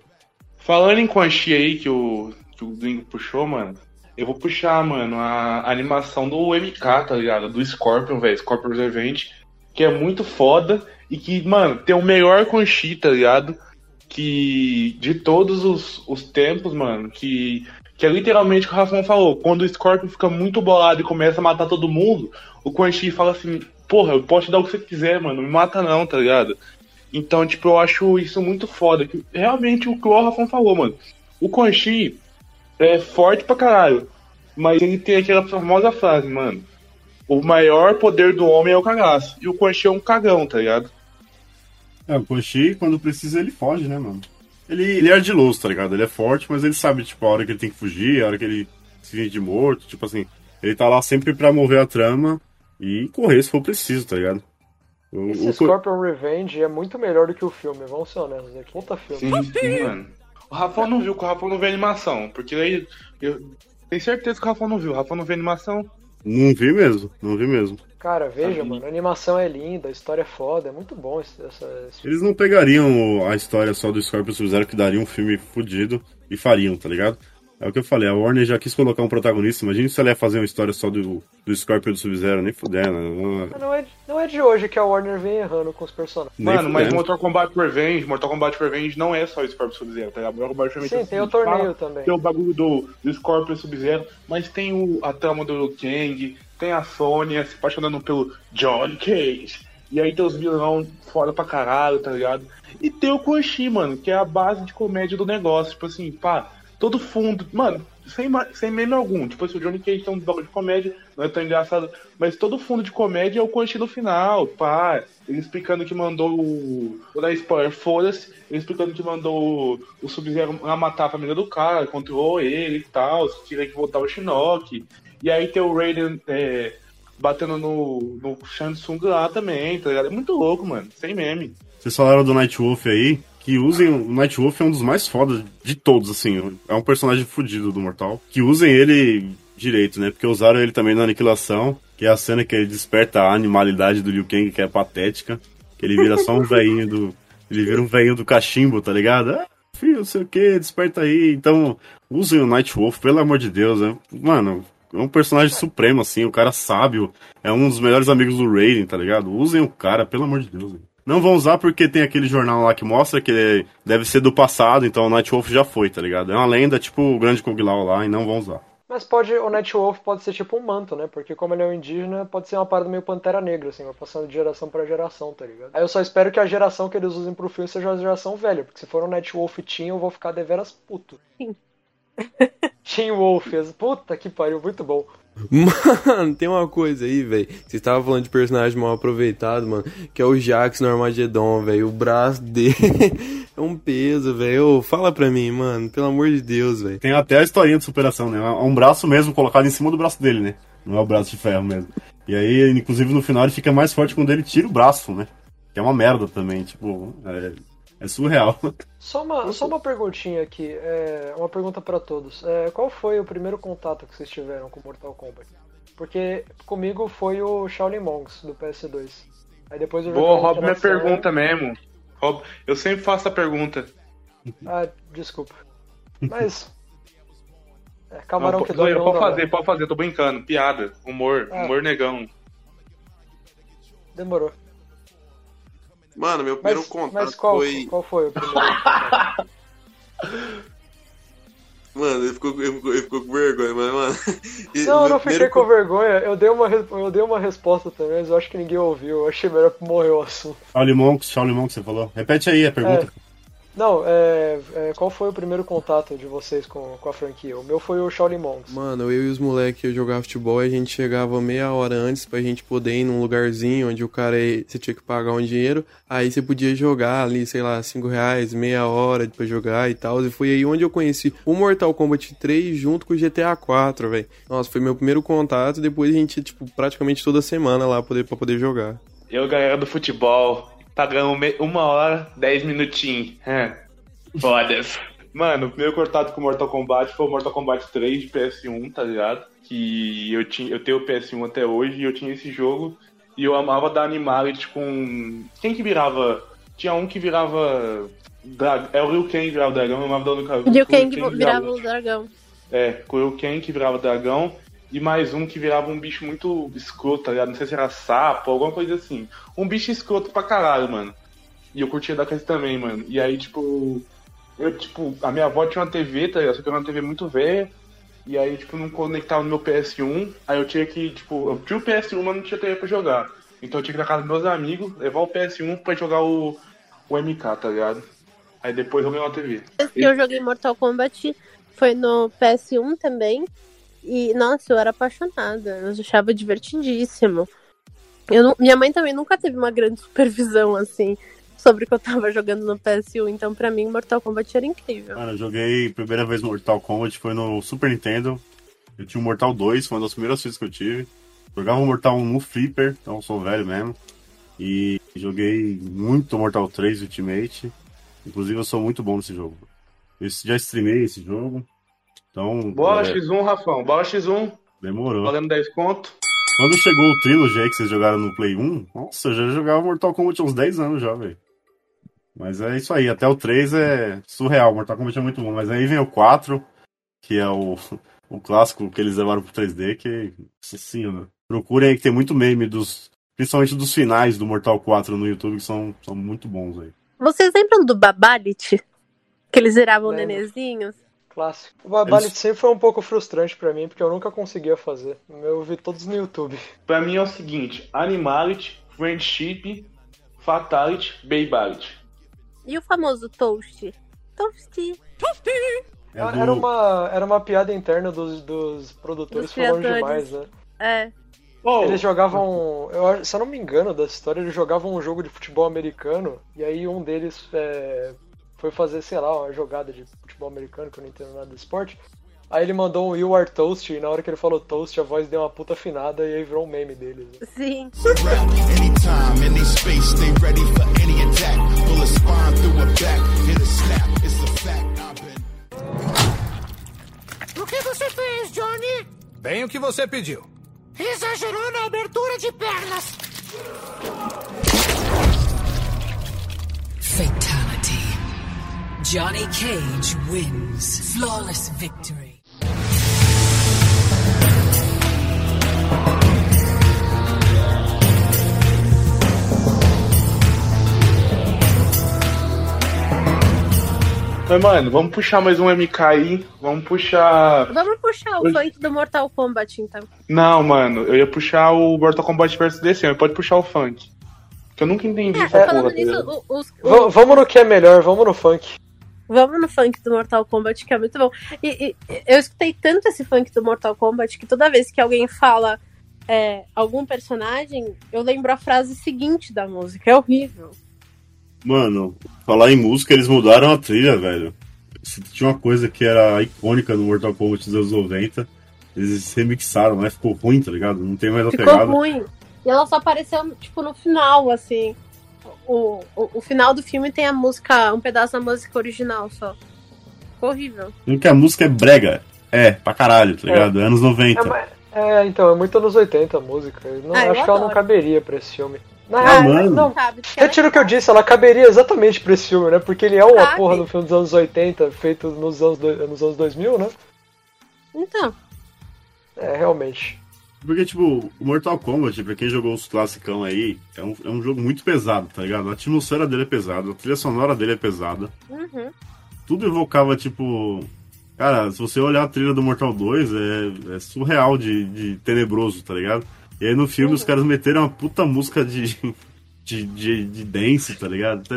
Falando em Quan Chi aí, que o, que o puxou, mano, eu vou puxar, mano, a animação do MK, tá ligado? Do Scorpion, velho, Scorpion Revenge, que é muito foda e que, mano, tem o melhor Quan Chi, tá ligado? Que de todos os, os tempos, mano, que, que é literalmente o que o Rafão falou. Quando o Scorpion fica muito bolado e começa a matar todo mundo, o Quan Chi fala assim: Porra, eu posso te dar o que você quiser, mano, me mata não, tá ligado? Então, tipo, eu acho isso muito foda. Que realmente o que o Rafão falou, mano. O Quan Chi é forte pra caralho. Mas ele tem aquela famosa frase, mano. O maior poder do homem é o cagaço. E o Quan Chi é um cagão, tá ligado? É, o Chi, quando precisa, ele foge, né, mano? Ele, ele é ardiloso, tá ligado? Ele é forte, mas ele sabe, tipo, a hora que ele tem que fugir, a hora que ele se finge morto, tipo assim. Ele tá lá sempre pra mover a trama e correr se for preciso, tá ligado? O, Esse o- Scorpion Revenge é muito melhor do que o filme, vamos ser honestos aqui. Puta filme. Sim, sim, mano. O Rafão não viu, que o Rafão não vê animação. Porque aí. Eu tenho certeza que o Rafão não viu. O Rafão não vê animação. Não vi mesmo, não vi mesmo. Cara, veja, mano, a animação é linda, a história é foda, é muito bom esse, essa, esse Eles não pegariam a história só do Scorpion Sub-Zero, que daria um filme fudido, e fariam, tá ligado? É o que eu falei, a Warner já quis colocar um protagonista. Imagina se ela ia fazer uma história só do, do Scorpion do Sub-Zero, nem. Não, Mas Não é, não é de hoje que a Warner vem errando com os personagens. Nem Mano, mas fudendo. Mortal Kombat Revenge, Mortal Kombat Revenge não é só o Scorpion Sub-Zero, tá ligado? Mortal Kombat Revenge Sim, é tem o torneio fala- também. Tem o bagulho do, do Scorpion Sub-Zero, mas tem o, a trama do Kang, tem a Sônia se apaixonando pelo John Cage. E aí tem os vilão foda pra caralho, tá ligado? E tem o Chi, mano, que é a base de comédia do negócio. Tipo assim, pá, todo fundo. Mano, sem, sem meme algum. Tipo assim, o Johnny Cage tem um bagulho de comédia, não é tão engraçado. Mas todo fundo de comédia é o Quan Chi no final, pá. Ele explicando que mandou o. Vou dar spoiler, foda-se. Ele explicando que mandou o, Sub-Zero matar a família do cara, controlou ele e tal, tinha que voltar o Shinnok. E aí tem o Raiden é, batendo no, no Shang Tsung lá também, tá ligado? É muito louco, mano. Sem meme. Vocês falaram do Night Wolf aí, que usem. O Night Wolf é um dos mais fodas de todos, assim. É um personagem fudido do Mortal. Que usem ele direito, né? Porque usaram ele também na Aniquilação, que é a cena que ele desperta a animalidade do Liu Kang, que é patética. Que ele vira só um velhinho do. Ele vira um velhinho do cachimbo, tá ligado? Ah, filho, não sei o que, desperta aí. Então, usem o Night Wolf, pelo amor de Deus, né? Mano, é um personagem supremo, assim, o cara sábio. É um dos melhores amigos do Raiden, tá ligado? Usem o cara, pelo amor de Deus. velho. Não vão usar porque tem aquele jornal lá que mostra que ele deve ser do passado, então o Night Wolf já foi, tá ligado? É uma lenda, tipo o grande Kung Lao lá, e não vão usar. Mas pode, o Night Wolf pode ser tipo um manto, né? Porque como ele é um indígena, pode ser uma parada meio pantera negra, assim, vai passando de geração pra geração, tá ligado? Aí eu só espero que a geração que eles usem pro filme seja a geração velha, porque se for um Night Wolf Teen, eu vou ficar deveras puto. Sim. Teen Wolf, as- puta que pariu, muito bom. Mano, tem uma coisa aí, velho. Você estava falando de personagem mal aproveitado, mano. Que é o Jax no Armageddon, velho. O braço dele é um peso, velho. Fala pra mim, mano. Pelo amor de Deus, velho. Tem até a historinha de superação, né? É um braço mesmo colocado em cima do braço dele, né? Não é o braço de ferro mesmo. E aí, inclusive, no final ele fica mais forte quando ele tira o braço, né? Que é uma merda também, tipo, é, é surreal. Só uma, só uma perguntinha aqui, é, uma pergunta pra todos. É, qual foi o primeiro contato que vocês tiveram com Mortal Kombat? Porque comigo foi o Shaolin Monks do PS2. Aí depois eu Boa, rouba minha pergunta mesmo. Rouba- Eu sempre faço a pergunta. Ah, desculpa. Mas. É, camarão Não, que dói pode fazer, pode fazer, tô brincando. Piada, humor, Ah. humor negão. Demorou. Mano, meu Mas, primeiro contato mas qual, foi. qual foi o primeiro? Mano, ele ficou, ele ficou, ele ficou com vergonha, mas, mano. Não, eu não fiquei primeiro com vergonha. Eu dei, uma, eu dei uma resposta também, mas eu acho que ninguém ouviu. Eu achei melhor morrer o assunto. Shaolin Monks, Shaolin Monks, você falou. Repete aí a pergunta. Não, é, é, qual foi o primeiro contato de vocês com, com a franquia? O meu foi o Shaolin Monks. Mano, eu e os moleques eu jogava futebol e a gente chegava meia hora antes pra gente poder ir num lugarzinho onde o cara ia- você tinha que pagar um dinheiro. Aí você podia jogar ali, sei lá, 5 reais, meia hora pra jogar e tal. E foi aí onde eu conheci o Mortal Kombat 3 junto com o GTA 4, velho. Nossa, foi meu primeiro contato. Depois a gente, tipo, praticamente toda semana lá poder, pra poder jogar. Eu, galera do futebol, pagamos me- uma hora, dez minutinhos. Hã. Foda-se. Mano, o primeiro contato com o Mortal Kombat foi o Mortal Kombat 3 de PS1, tá ligado? Que eu, tinha, eu tenho o PS1 até hoje e eu tinha esse jogo. E eu amava dar Animality com. Quem que virava? Tinha um que virava. Dra... É o Kang que virava dragão, eu amava dando com Liu com o Kang virava o dragão. é, com o Kang que virava dragão e mais um que virava um bicho muito escroto, tá ligado? Não sei se era sapo, alguma coisa assim. Um bicho escroto pra caralho, mano. E eu curtia da casa também, mano. E aí, tipo, eu, tipo, a minha avó tinha uma TV, tá ligado? Só que era uma TV muito velha. E aí, tipo, não conectava no meu PS1. Aí eu tinha que, tipo, eu tinha o PS1, mas não tinha TV pra jogar. Então eu tinha que ir na casa dos meus amigos, levar o PS1 pra jogar o, o MK, tá ligado? Aí depois eu ganhei uma TV. eu joguei Mortal Kombat foi no PS1 também. E, nossa, eu era apaixonada. Eu achava divertidíssimo. Eu não- minha mãe também nunca teve uma grande supervisão, assim, sobre o que eu tava jogando no PS1. Então, pra mim, Mortal Kombat era incrível. Mano, eu joguei primeira vez Mortal Kombat, foi no Super Nintendo. Eu tinha o Mortal 2, foi uma das primeiras vezes que eu tive. Jogava o Mortal 1 no Flipper, então sou velho mesmo. E joguei muito Mortal 3 Ultimate. Inclusive eu sou muito bom nesse jogo. Eu já streamei esse jogo. Então. Bola é, X1, Rafão. Bola X1, Demorou. valendo 10 conto. Quando chegou o Trilogy aí que vocês jogaram no Play 1, nossa, eu já jogava Mortal Kombat há uns 10 anos já, velho. Mas é isso aí, até o 3 é surreal, Mortal Kombat é muito bom. Mas aí vem o 4, que é o, o clássico que eles levaram pro 3D, que, nossa senhora. Procurem aí que tem muito meme dos. Principalmente dos finais do Mortal 4 no YouTube, que são, são muito bons aí. Vocês lembram do Babalit? Que eles viravam Lembro. nenezinhos? Clássico. O Babalit sempre foi um pouco frustrante pra mim, porque eu nunca conseguia fazer. Eu vi todos no YouTube. Pra mim é o seguinte: Animality, Friendship, Fatality, Babality. E o famoso Toast? Toast. É Era, do- era uma, era uma piada interna dos, dos produtores Dos falando demais, né? É. Oh, Eles jogavam. Eu, se eu não me engano dessa história, eles jogavam um jogo de futebol americano. E aí um deles é, foi fazer, sei lá, uma jogada de futebol americano, que eu não entendo nada de esporte. Aí ele mandou um You Are Toast, e na hora que ele falou Toast, a voz deu uma puta afinada e aí virou um meme deles. né? Sim. Anytime, any space, they ready for any attack. Pull a spine through a back, hit a snap. It's a fact. I've been. O que você fez, Johnny? Bem o que você pediu. Exagerou na abertura de pernas. Johnny Cage wins. Flawless victory. Mas, mano, vamos puxar mais um MK aí. Vamos puxar. Vamos puxar o funk do Mortal Kombat, então. Não, mano, eu ia puxar o Mortal Kombat vs DC, mas pode puxar o funk. Que eu nunca entendi É, essa porra. tá nisso, os, vamos no que é melhor, vamos no funk. Vamos no funk do Mortal Kombat, que é muito bom. E, e eu escutei tanto esse funk do Mortal Kombat que toda vez que alguém fala é, algum personagem, eu lembro a frase seguinte da música. É horrível. Mano, falar em música, eles mudaram a trilha, velho. Se tinha uma coisa que era icônica no Mortal Kombat dos anos 90, eles remixaram, mas ficou ruim, tá ligado? Não tem mais a Ficou pegada. ruim. E ela só apareceu, tipo, no final, assim. O, o, o final do filme tem a música, um pedaço da música original só. Ficou horrível. Não que a música é brega. É, pra caralho, tá ligado? Anos 90. É, mas- é, então, é muito anos 80 a música. Eu não- Ah, eu acho que ela não adoro. caberia pra esse filme. Na Ah, real, mano. não. Porque ela Retiro o que eu disse, ela caberia exatamente pra esse filme, né? Porque ele é uma Cabe. porra no filme dos anos 80, feito nos anos, do- nos anos 2000, né? Então, É, realmente. Porque, tipo, o Mortal Kombat, pra quem jogou os classicão aí, é um, é um jogo muito pesado, tá ligado? A atmosfera dele é pesada, a trilha sonora dele é pesada. uhum. tudo evocava, tipo. Cara, se você olhar a trilha do Mortal 2, é, é surreal de, de tenebroso, tá ligado? E aí no filme os caras meteram uma puta música de, de, de, de dance, tá ligado? Tipo,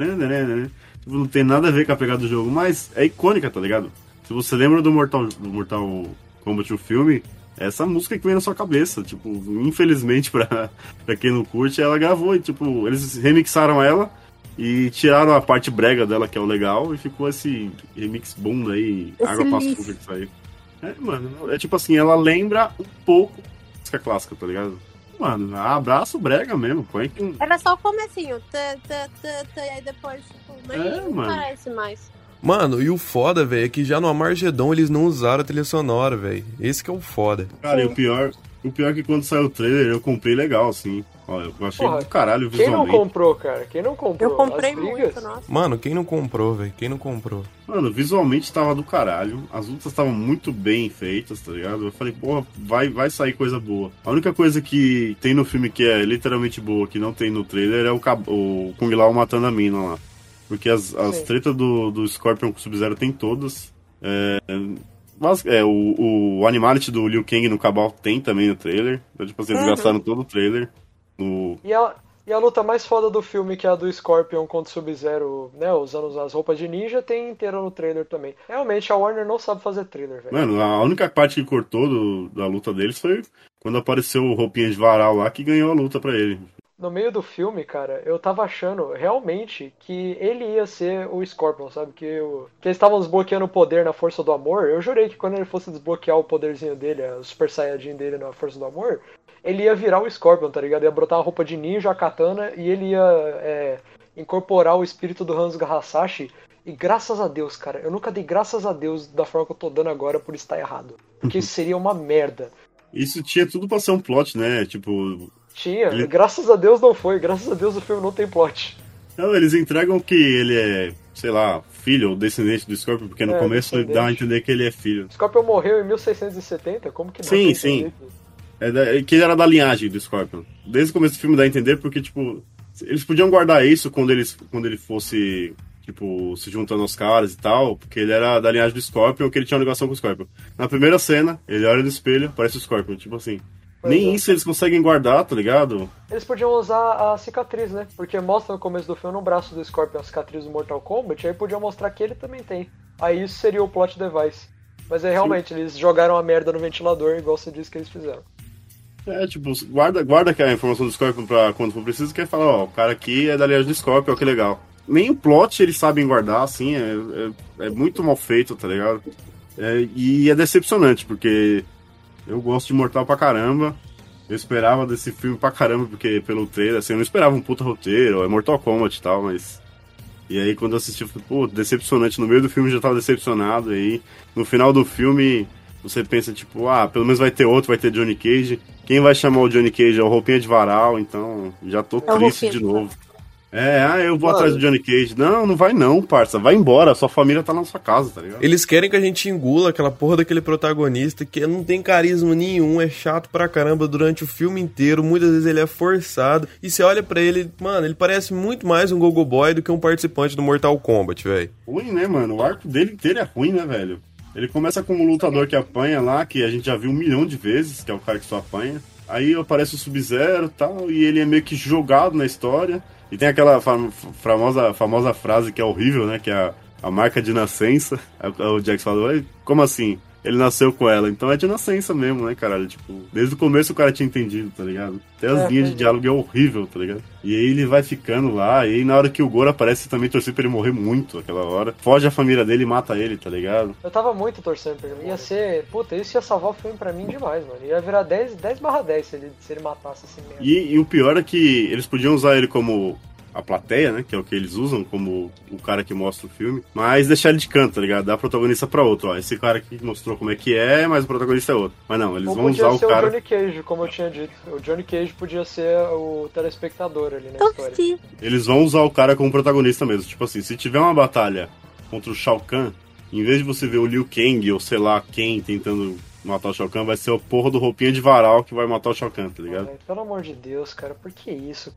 não tem nada a ver com a pegada do jogo, mas é icônica, tá ligado? Se você lembra do Mortal, do Mortal Kombat, o filme, essa música que vem na sua cabeça. Tipo, infelizmente, pra, pra quem não curte, ela gravou e, tipo, eles remixaram ela e tiraram a parte brega dela, que é o legal, e ficou esse remix bunda aí, Esse água lixo. açúcar que saiu. É, mano, é tipo assim, ela lembra um pouco música clássica, tá ligado? Mano, abraço brega mesmo, põe que. Era só o comecinho. Tã, tã, tã, tã, e aí depois, tipo, nem É, parece mais. Mano, e o foda, velho, é que já no Amargedon eles não usaram a trilha sonora, velho. Esse que é o foda. Cara, e o pior, o pior é que quando saiu o trailer eu comprei legal, assim. Ó, eu achei Porra, do caralho Quem não visualmente. comprou, cara? Quem não comprou? Eu comprei muito, nossa. Mano, quem não comprou, velho? Quem não comprou? Mano, visualmente tava do caralho. As lutas estavam muito bem feitas, tá ligado? Eu falei, porra, vai, vai sair coisa boa. A única coisa que tem no filme que é literalmente boa, que não tem no trailer, é o, o Kung Lao matando a mina lá. Porque as, as Sim. tretas do, do Scorpion com o Sub-Zero tem todas. É, mas, é, o, o Animality do Liu Kang no Cabal tem também no trailer. Então, tipo assim, eles Uhum. gastaram todo o trailer. No, E a, e a luta mais foda do filme, que é a do Scorpion contra o Sub-Zero, né? Usando as roupas de ninja, tem inteira no trailer também. Realmente, a Warner não sabe fazer trailer, velho. Mano, a única parte que cortou do- da luta deles foi quando apareceu o roupinha de varal lá que ganhou a luta pra ele. No meio do filme, cara, eu tava achando realmente que ele ia ser o Scorpion, sabe? Que, o, que eles estavam desbloqueando o poder na Força do Amor. Eu jurei que quando ele fosse desbloquear o poderzinho dele, o Super Saiyajin dele na Força do Amor, ele ia virar o Scorpion, tá ligado? Ia brotar a roupa de ninja, a katana, e ele ia é, incorporar o espírito do Hanzo Hasashi. E graças a Deus, cara, eu nunca dei graças a Deus da forma que eu tô dando agora por estar errado. Porque isso seria uma merda. Isso tinha tudo pra ser um plot, né? Tipo. Tinha, Ele- graças a Deus não foi, graças a Deus o filme não tem plot. Não, eles entregam que ele é, sei lá, filho ou descendente do Scorpion, porque no É, começo descendente. dá a entender que ele é filho. Scorpion morreu em 1670? Como que dá Sim, sim. É da- é que ele era da linhagem do Scorpion. Desde o começo do filme dá a entender porque, tipo, eles podiam guardar isso quando, eles, quando ele fosse, tipo, se juntando aos caras e tal, porque ele era da linhagem do Scorpion, que ele tinha uma ligação com o Scorpion. Na primeira cena, ele olha no espelho, parece o Scorpion, tipo assim. Pois Nem é. isso eles conseguem guardar, tá ligado? Eles podiam usar a cicatriz, né? Porque mostra no começo do filme no braço do Scorpion a cicatriz do Mortal Kombat, aí podiam mostrar que ele também tem. Aí isso seria o plot device. Mas é realmente, eles jogaram a merda no ventilador, igual você disse que eles fizeram. É, tipo, guarda, guarda aquela informação do Scorpion pra quando for preciso, que é falar, ó, o cara aqui é da linhagem do Scorpion, ó, que legal. Nem o plot eles sabem guardar, assim, é, é, é muito mal feito, tá ligado? É, e é decepcionante, porque eu gosto de Mortal pra caramba. Eu esperava desse filme pra caramba, porque pelo trailer, assim, eu não esperava um puta roteiro, é Mortal Kombat e tal, mas. E aí quando eu assisti, eu falei, pô, decepcionante. No meio do filme eu já tava decepcionado, e aí no final do filme você pensa, tipo, ah, pelo menos vai ter outro, vai ter Johnny Cage. Quem vai chamar o Johnny Cage é o Roupinha de Varal, então já tô É triste de novo. É, ah, eu vou Mano. atrás do Johnny Cage. Não, não vai não, parça. Vai embora, sua família tá na sua casa, tá ligado? Eles querem que a gente engula aquela porra daquele protagonista que não tem carisma nenhum, é chato pra caramba durante o filme inteiro, muitas vezes ele é forçado. E você olha pra ele, mano, ele parece muito mais um Gogo Boy do que um participante do Mortal Kombat, velho. Ruim, né, mano? O arco dele inteiro é ruim, né, velho? Ele começa como um lutador que apanha lá, que a gente já viu um milhão de vezes, que é o cara que só apanha. Aí aparece o Sub-Zero e tal, e ele é meio que jogado na história. E tem aquela fam- famosa, famosa frase que é horrível, né? Que é a, a marca de nascença. O Jax falou, "Ué, como assim? Ele nasceu com ela. Então é de nascença mesmo, né, caralho? Tipo, desde o começo o cara tinha entendido, tá ligado? Até as É, linhas de entendi. diálogo é horrível, tá ligado? E aí ele vai ficando lá, e aí na hora que o Goro aparece, também torci pra ele morrer muito aquela hora. Foge a família dele e mata ele, tá ligado? Eu tava muito torcendo pra ele. Ia ser. Puta, isso ia salvar o filme pra mim demais, mano. Ia virar 10, 10 barra 10 se ele, se ele matasse esse merda. E, e o pior é que eles podiam usar ele como a plateia, né? Que é o que eles usam, como o cara que mostra o filme. Mas deixar ele de canto, tá ligado? Dar protagonista pra outro. Ó, esse cara aqui mostrou como é que é, mas o protagonista é outro. Mas não, eles Ou vão podia usar o ser cara. o Johnny Cage, como eu tinha dito. O Johnny Cage podia ser o telespectador ali na história. Tosti. Eles vão usar o cara como protagonista mesmo. Tipo assim, se tiver uma batalha contra o Shao Kahn, em vez de você ver o Liu Kang ou sei lá quem tentando matar o Shao Kahn, vai ser o porra do roupinha de varal que vai matar o Shao Kahn, tá ligado? Ai, pelo amor de Deus, cara, por que isso?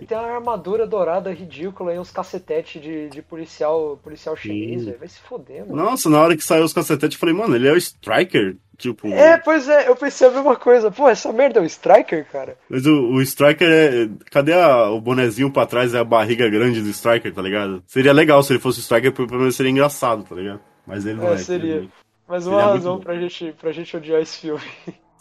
E tem uma armadura dourada ridícula e uns cacetetes de, de policial, policial chinês, velho. Vai se foder, mano. Nossa, na hora que saiu os cacetetes, eu falei, mano, ele é o Striker? Tipo. É, pois é, eu pensei a mesma coisa. Pô, essa merda é o Striker, cara. Mas o, o Striker é. Cadê a- o bonezinho pra trás? É a barriga grande do Striker, tá ligado? Seria legal se ele fosse o Striker, porque pelo menos seria engraçado, tá ligado? Mas ele não é. É, seria. entendeu? Mas Seria uma muito razão bom. pra gente, pra gente odiar esse filme.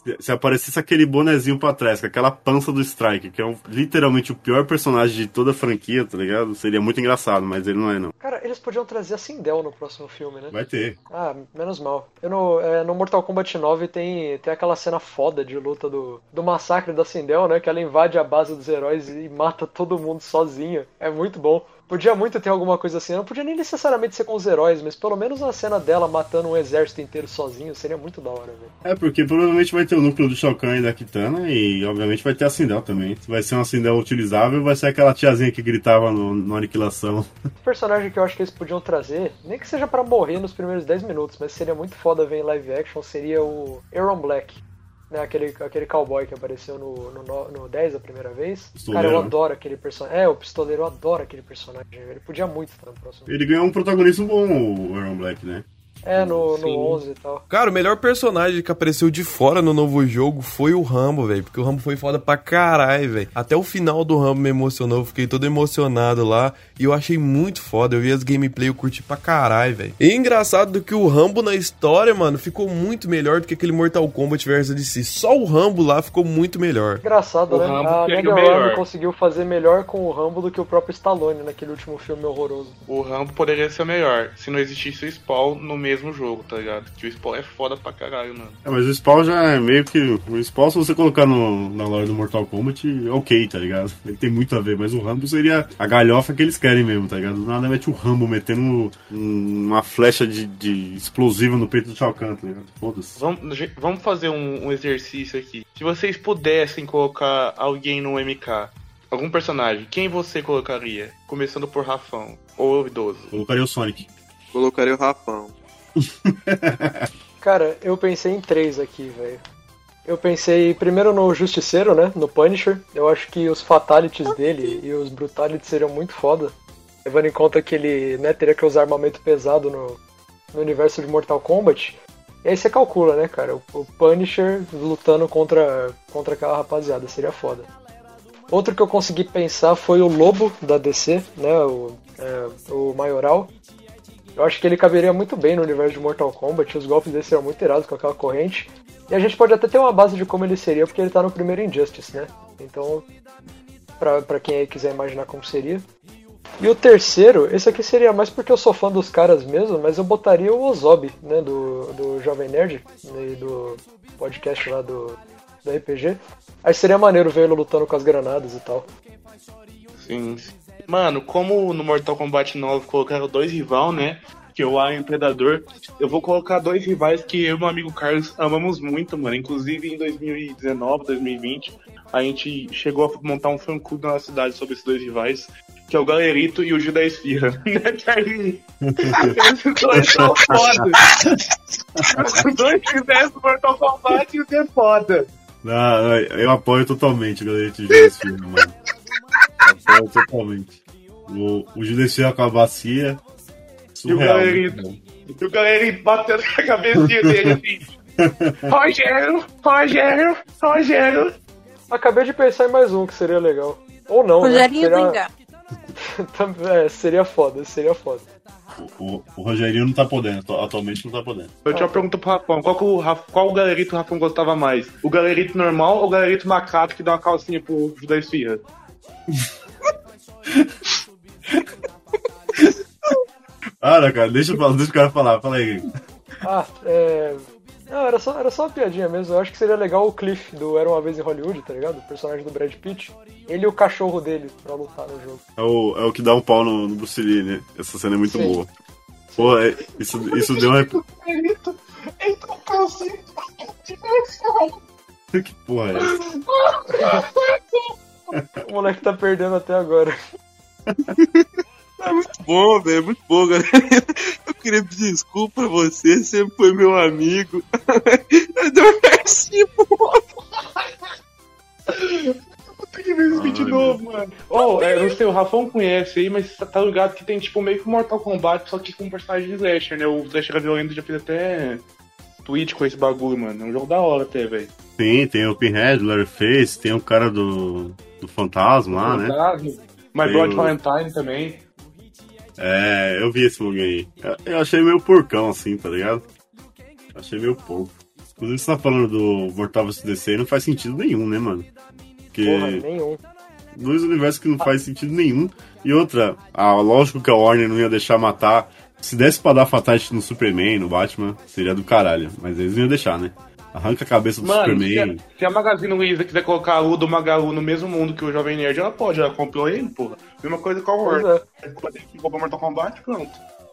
Se- Se aparecesse aquele bonezinho pra trás, com aquela pança do Striker, que é um- literalmente o pior personagem de toda a franquia, tá ligado? Seria muito engraçado, mas ele não é, não. Cara, eles podiam trazer a Sindel no próximo filme, né? Vai ter. Ah, menos mal. Eu no, é, no Mortal Kombat 9 tem, tem aquela cena foda de luta do, do massacre da Sindel, né? Que ela invade a base dos heróis e mata todo mundo sozinha. É muito bom. Podia muito ter alguma coisa assim. Não podia nem necessariamente ser com os heróis, mas pelo menos uma cena dela matando um exército inteiro sozinho seria muito da hora, velho. É, porque provavelmente vai ter o núcleo do Shao Kahn e da Kitana, e obviamente vai ter a Sindel também. Vai ser uma Sindel utilizável, vai ser aquela tiazinha que gritava no, no Aniquilação. Personagem que eu acho que eles podiam trazer, nem que seja pra morrer nos primeiros 10 minutos, mas seria muito foda ver em live action, seria o Aaron Black. Né, aquele, aquele cowboy que apareceu no, no, no, no 10 a primeira vez. Pistoleiro, Cara, eu né? adoro aquele personagem. É, o pistoleiro, eu adoro aquele personagem. Ele podia muito estar no próximo. Ele ganhou um protagonismo bom, o Aaron Black, né? É, no, no Sim. 11 e tal. Cara, o melhor personagem que apareceu de fora no novo jogo foi o Rambo, velho. Porque o Rambo foi foda pra caralho, velho. Até o final do Rambo me emocionou. Eu fiquei todo emocionado lá. E eu achei muito foda. Eu vi as gameplay, eu curti pra caralho, velho. E engraçado que o Rambo na história, mano, ficou muito melhor do que aquele Mortal Kombat versus DC. Só o Rambo lá ficou muito melhor. Engraçado, O né? Rambo a NetherRealm conseguiu fazer melhor com o Rambo do que o próprio Stallone naquele último filme horroroso. O Rambo poderia ser melhor se não existisse o Spawn no mesmo jogo, tá ligado? Que o Spawn é foda pra caralho, mano. É, mas o Spawn já é meio que. O Spawn, se você colocar no, na lore do Mortal Kombat, é ok, tá ligado? Ele tem muito a ver, mas o Rambo seria a galhofa que eles querem mesmo, tá ligado? Do nada mete o Rambo metendo um- uma flecha de, de explosiva no peito do Shao Kahn, tá ligado? Foda-se. Vamos, vamos fazer um, um exercício aqui. Se vocês pudessem colocar alguém no MK, algum personagem, quem você colocaria? Começando por Rafão ou idoso. Colocaria o Sonic. Colocaria o Rafão. Cara, eu pensei em três aqui, velho. Eu pensei primeiro no Justiceiro, né? No Punisher. Eu acho que os Fatalities dele e os Brutalities seriam muito foda. Levando em conta que ele né, teria que usar armamento pesado no, no universo de Mortal Kombat. E aí você calcula, né, cara? O, o Punisher lutando contra, contra aquela rapaziada. Seria foda. Outro que eu consegui pensar foi o Lobo da DC, né? O, é, o Maioral. Eu acho que ele caberia muito bem no universo de Mortal Kombat. Os golpes dele seriam muito irados com aquela corrente. E a gente pode até ter uma base de como ele seria, porque ele tá no primeiro Injustice, né? Então, pra, pra quem aí quiser imaginar como seria. E o terceiro, esse aqui seria mais porque eu sou fã dos caras mesmo, mas eu botaria o Ozob, né? Do, do Jovem Nerd, né, do podcast lá do, do RPG. Aí seria maneiro ele lutando com as granadas e tal. Sim. sim. Mano, como no Mortal Kombat 9 colocaram dois rival, né? Que é o Alien e o Predador, eu vou colocar dois rivais que eu e meu amigo Carlos amamos muito, mano. Inclusive em 2019, 2020, a gente chegou a montar um fã clube na nossa cidade sobre esses dois rivais, que é o Galerito e o Gil da Esfirra. Né, Carlinhos? Esses dois são foda. Se os dois fizessem Mortal Kombat, ia ser foda. Ah, eu apoio totalmente o galera de Judas Filho, mano. Apoio totalmente. O, o Filho com a bacia. E o Surreal. Bom. E o Galerito batendo com a cabecinha dele assim. Rogério, Rogério, Rogério. Acabei de pensar em mais um que seria legal. Ou não, né? Rogerinho Seria- Engar. Também- é, seria foda, seria foda. O, o Rogerinho não tá podendo, atu- atualmente não tá podendo. Eu tinha uma pergunta pro Rafão. Qual, que o. Qual o galerito o Rafão gostava mais? O galerito normal ou o galerito macaco que dá uma calcinha pro Judá Esfirra? Para, cara, deixa, eu falar, deixa o cara falar, fala aí. Ah, é. Não, era só, era só uma piadinha mesmo. Eu acho que seria legal o Cliff do Era Uma Vez em Hollywood, tá ligado? O personagem do Brad Pitt. Ele e o cachorro dele pra lutar no jogo. É o, é o que dá um pau no, no Bruce Lee, né? Essa cena é muito Sim. boa. Pô, é- isso, isso deu uma. Que porra é essa? O moleque tá perdendo até agora. É muito bom, velho. Muito bom, galera. Eu queria pedir desculpa pra você, sempre foi meu amigo. Eu dou merci, pô. Puta que esse vídeo de novo, mano. Oh, é, não sei, o Rafão conhece aí, mas tá- ligado que tem tipo meio que Mortal Kombat, só que com personagem de Slasher, né? O Slasher Violento já fez até tweet com esse bagulho, mano. É um jogo da hora até, velho. Tem, tem o Pinhead, o Leatherface, tem o cara do, do Fantasma lá, né? Fantasma. My Blood o- Valentine também. É, eu vi esse bagulho aí. Eu- Eu achei meio porcão, assim, tá ligado? Achei meio pouco. Inclusive, você tá falando do Mortal vs DC não faz sentido nenhum, né, mano? Porque Porra, nenhum. dois universos que não faz sentido nenhum. E outra, ah, lógico que a Warner não ia deixar matar. Se desse pra dar fatality no Superman, no Batman, seria do caralho. Mas eles não iam deixar, né? Arranca a cabeça do Mano, se Superman. a, se a Magazine Luiza quiser colocar a Lu do Magalu no mesmo mundo que o Jovem Nerd, ela pode, ela comprou ele, porra. Mesma coisa com a Warner. é. Comprou Mortal Kombat, pronto.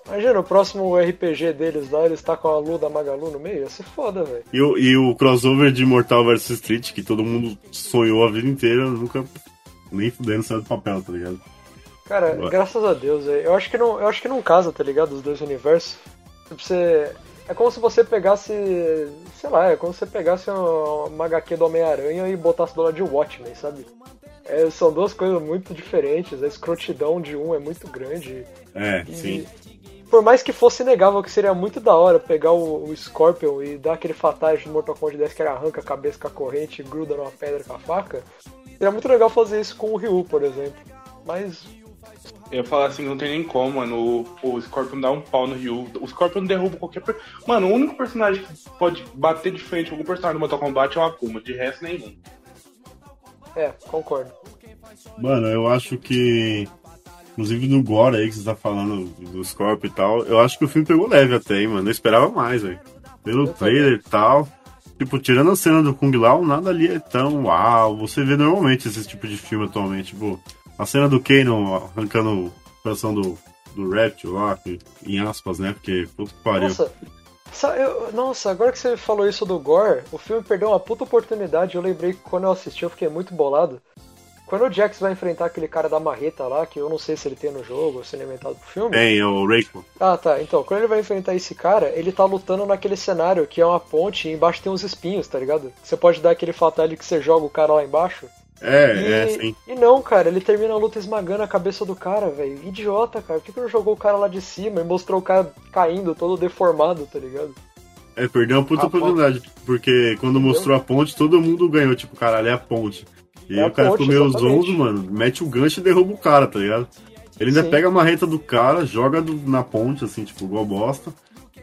Imagina, o próximo RPG deles lá, eles tá com a Lu da Magalu no meio, ia ser foda, velho. E, o- e o crossover de Mortal vs Street, que todo mundo sonhou a vida inteira, nunca nem fudendo saiu do papel, tá ligado? Cara, Ué. graças a Deus, velho. Eu acho que não, eu acho que não casa, tá ligado? Os dois universos. Tipo, você é como se você pegasse, sei lá, é como se você pegasse uma, uma HQ do Homem-Aranha e botasse do lado de Watchmen, sabe? É, são duas coisas muito diferentes. A escrotidão de um é muito grande. É, E- sim. Por mais que fosse inegável que seria muito da hora pegar o, o Scorpion e dar aquele fatality no Mortal Kombat 10 que ele arranca a cabeça com a corrente e gruda numa pedra com a faca, seria muito legal fazer isso com o Ryu, por exemplo. Mas Eu ia falar assim, não tem nem como, mano. O, o Scorpion dá um pau no Ryu. O Scorpion derruba qualquer. Per... Mano, o único personagem que pode bater de frente com algum personagem do Mortal Kombat é o Akuma, de resto nenhum. É, concordo. Mano, eu acho que. Inclusive no Gore aí que você tá falando do Scorpio e tal, eu acho que o filme pegou leve até, hein, mano. Eu esperava mais, velho. Pelo trailer e tal. Tipo, tirando a cena do Kung Lao, nada ali é tão uau. Você vê normalmente esse tipo de filme atualmente. Tipo, a cena do Kanon arrancando o coração do, do Reptil lá, em aspas, né? Porque, puta que pariu. Nossa, sa- eu- nossa, agora que você falou isso do Gore, o filme perdeu uma puta oportunidade. Eu lembrei que quando eu assisti eu fiquei muito bolado. Quando o Jax vai enfrentar aquele cara da marreta lá, que eu não sei se ele tem no jogo ou se ele é inventado pro filme. Tem, é o Reiko. Ah, tá. Então, quando ele vai enfrentar esse cara, ele tá lutando naquele cenário que é uma ponte e embaixo tem uns espinhos, tá ligado? Você pode dar aquele fatality que você joga o cara lá embaixo. É, e, é, sim. E não, cara, ele termina a luta esmagando a cabeça do cara, velho. Idiota, cara. Por que, que não jogou o cara lá de cima e mostrou o cara caindo, todo deformado, tá ligado? É, perdeu uma puta A oportunidade. Porque quando mostrou a ponte, todo mundo ganhou. Tipo, caralho, é a ponte. E É o cara ponte, ficou meio zonzo, mano. Mete o gancho e derruba o cara, tá ligado? Ele ainda Sim. pega a marreta do cara, joga do- na ponte, assim, tipo, igual bosta.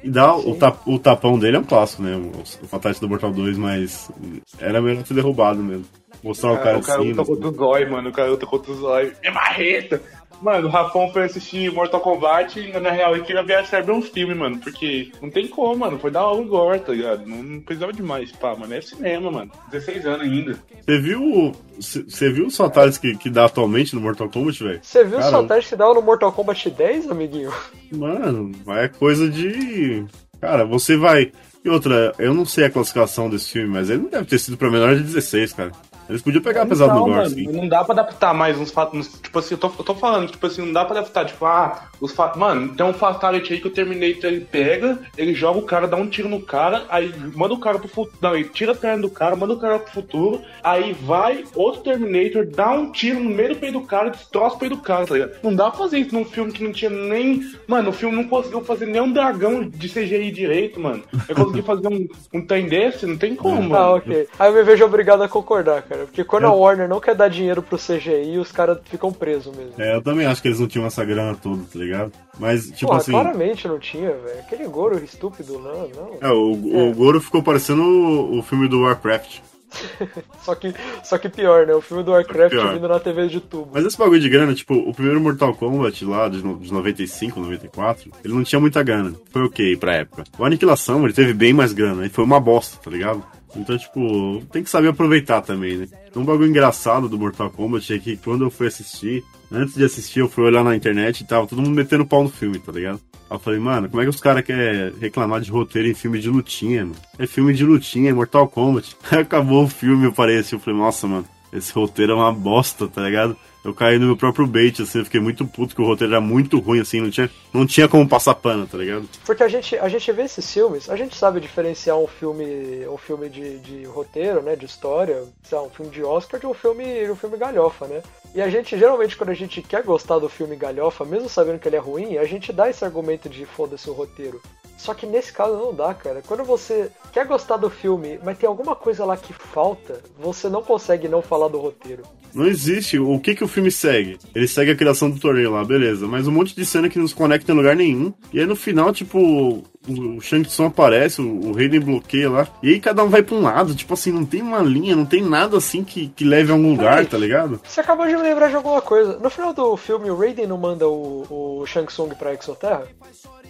E dá o, tap- o tapão dele é um clássico, né? O, o Fatality do Mortal 2, mas era melhor ter derrubado mesmo. Mostrar o cara, o cara assim. luta contra o Zói, mano. O cara luta contra o Zói. É marreta! Mano, o Rafão foi assistir Mortal Kombat e na real ele queria ver a série um filme, mano. Porque não tem como, mano. Foi dar um gore, tá ligado? Não, não precisava demais. Pá, mano, é cinema, mano. 16 anos ainda. Você viu. Você viu os fatalities que, que dá atualmente no Mortal Kombat, velho? Você viu o Cara, fatality que dava no Mortal Kombat 10, amiguinho? Mano, é coisa de. Cara, você vai. E outra, eu não sei a classificação desse filme, mas ele não deve ter sido pra menor de 16, cara. Eles podiam pegar pesado no Não, gore, mano, sim. não dá pra adaptar mais uns fatos. Tipo assim, eu tô, eu tô falando que, tipo assim, não dá pra adaptar, tipo, ah, os fa... Mano, tem um Fatality aí que o Terminator ele pega, ele joga o cara, dá um tiro no cara, aí manda o cara pro futuro. Não, ele tira a perna do cara, manda o cara pro futuro, aí vai outro Terminator, dá um tiro no meio do peito do cara, destroça o peito do cara, tá ligado? Não dá pra fazer isso num filme que não tinha nem. Mano, o filme não conseguiu fazer nem um dragão de CGI direito, mano. Eu consegui fazer um, um trem desse, não tem como, mano. Ah, ok. Aí eu me vejo obrigado a concordar, cara. Porque quando a Warner não quer dar dinheiro pro CGI, os caras ficam presos mesmo. É, eu também acho que eles não tinham essa grana toda, tá ligado? Mas, tipo Porra, assim. claramente não tinha, velho. Aquele Goro estúpido, não, não. É, o, o Goro ficou parecendo o, o filme do Warcraft. Só que, só que pior, né? O filme do Warcraft Pior. vindo na TV de tubo. Mas esse bagulho de grana, tipo, o primeiro Mortal Kombat lá, de, no- de 95, 94, ele não tinha muita grana. Foi ok pra época. O Aniquilação, ele teve bem mais grana, e foi uma bosta, tá ligado? Então, tipo, tem que saber aproveitar também, né? Um bagulho engraçado do Mortal Kombat é que quando eu fui assistir, antes de assistir, eu fui olhar na internet e tava todo mundo metendo pau no filme, tá ligado? Aí eu falei, mano, como é que os caras querem reclamar de roteiro em filme de lutinha, mano? É filme de lutinha, é Mortal Kombat. Aí acabou o filme, eu parei assim, eu falei, nossa, mano, esse roteiro é uma bosta, tá ligado? Eu caí no meu próprio bait, assim, eu fiquei muito puto que o roteiro era muito ruim, assim, não tinha, não tinha como passar pano, tá ligado? Porque a gente, a gente vê esses filmes, a gente sabe diferenciar um filme, um filme de, de roteiro, né, de história, sei lá, um filme de Oscar de um filme, de um filme galhofa, né? E a gente, geralmente, quando a gente quer gostar do filme galhofa, mesmo sabendo que ele é ruim, a gente dá esse argumento de foda-se o roteiro. Só que nesse caso não dá, cara. Quando você quer gostar do filme, mas tem alguma coisa lá que falta, você não consegue não falar do roteiro. Não existe. O que que o filme segue? Ele segue a criação do torneio lá, beleza. Mas um monte de cena que não se conecta em lugar nenhum. E aí no final, tipo, o Shang Tsung aparece, o, Raiden bloqueia lá. E aí cada um vai pra um lado. Tipo assim, não tem uma linha, não tem nada assim que, que leve a algum lugar, tá ligado? Você acabou de me lembrar de alguma coisa. No final do filme, o Raiden não manda o, o Shang Tsung pra Exoterra?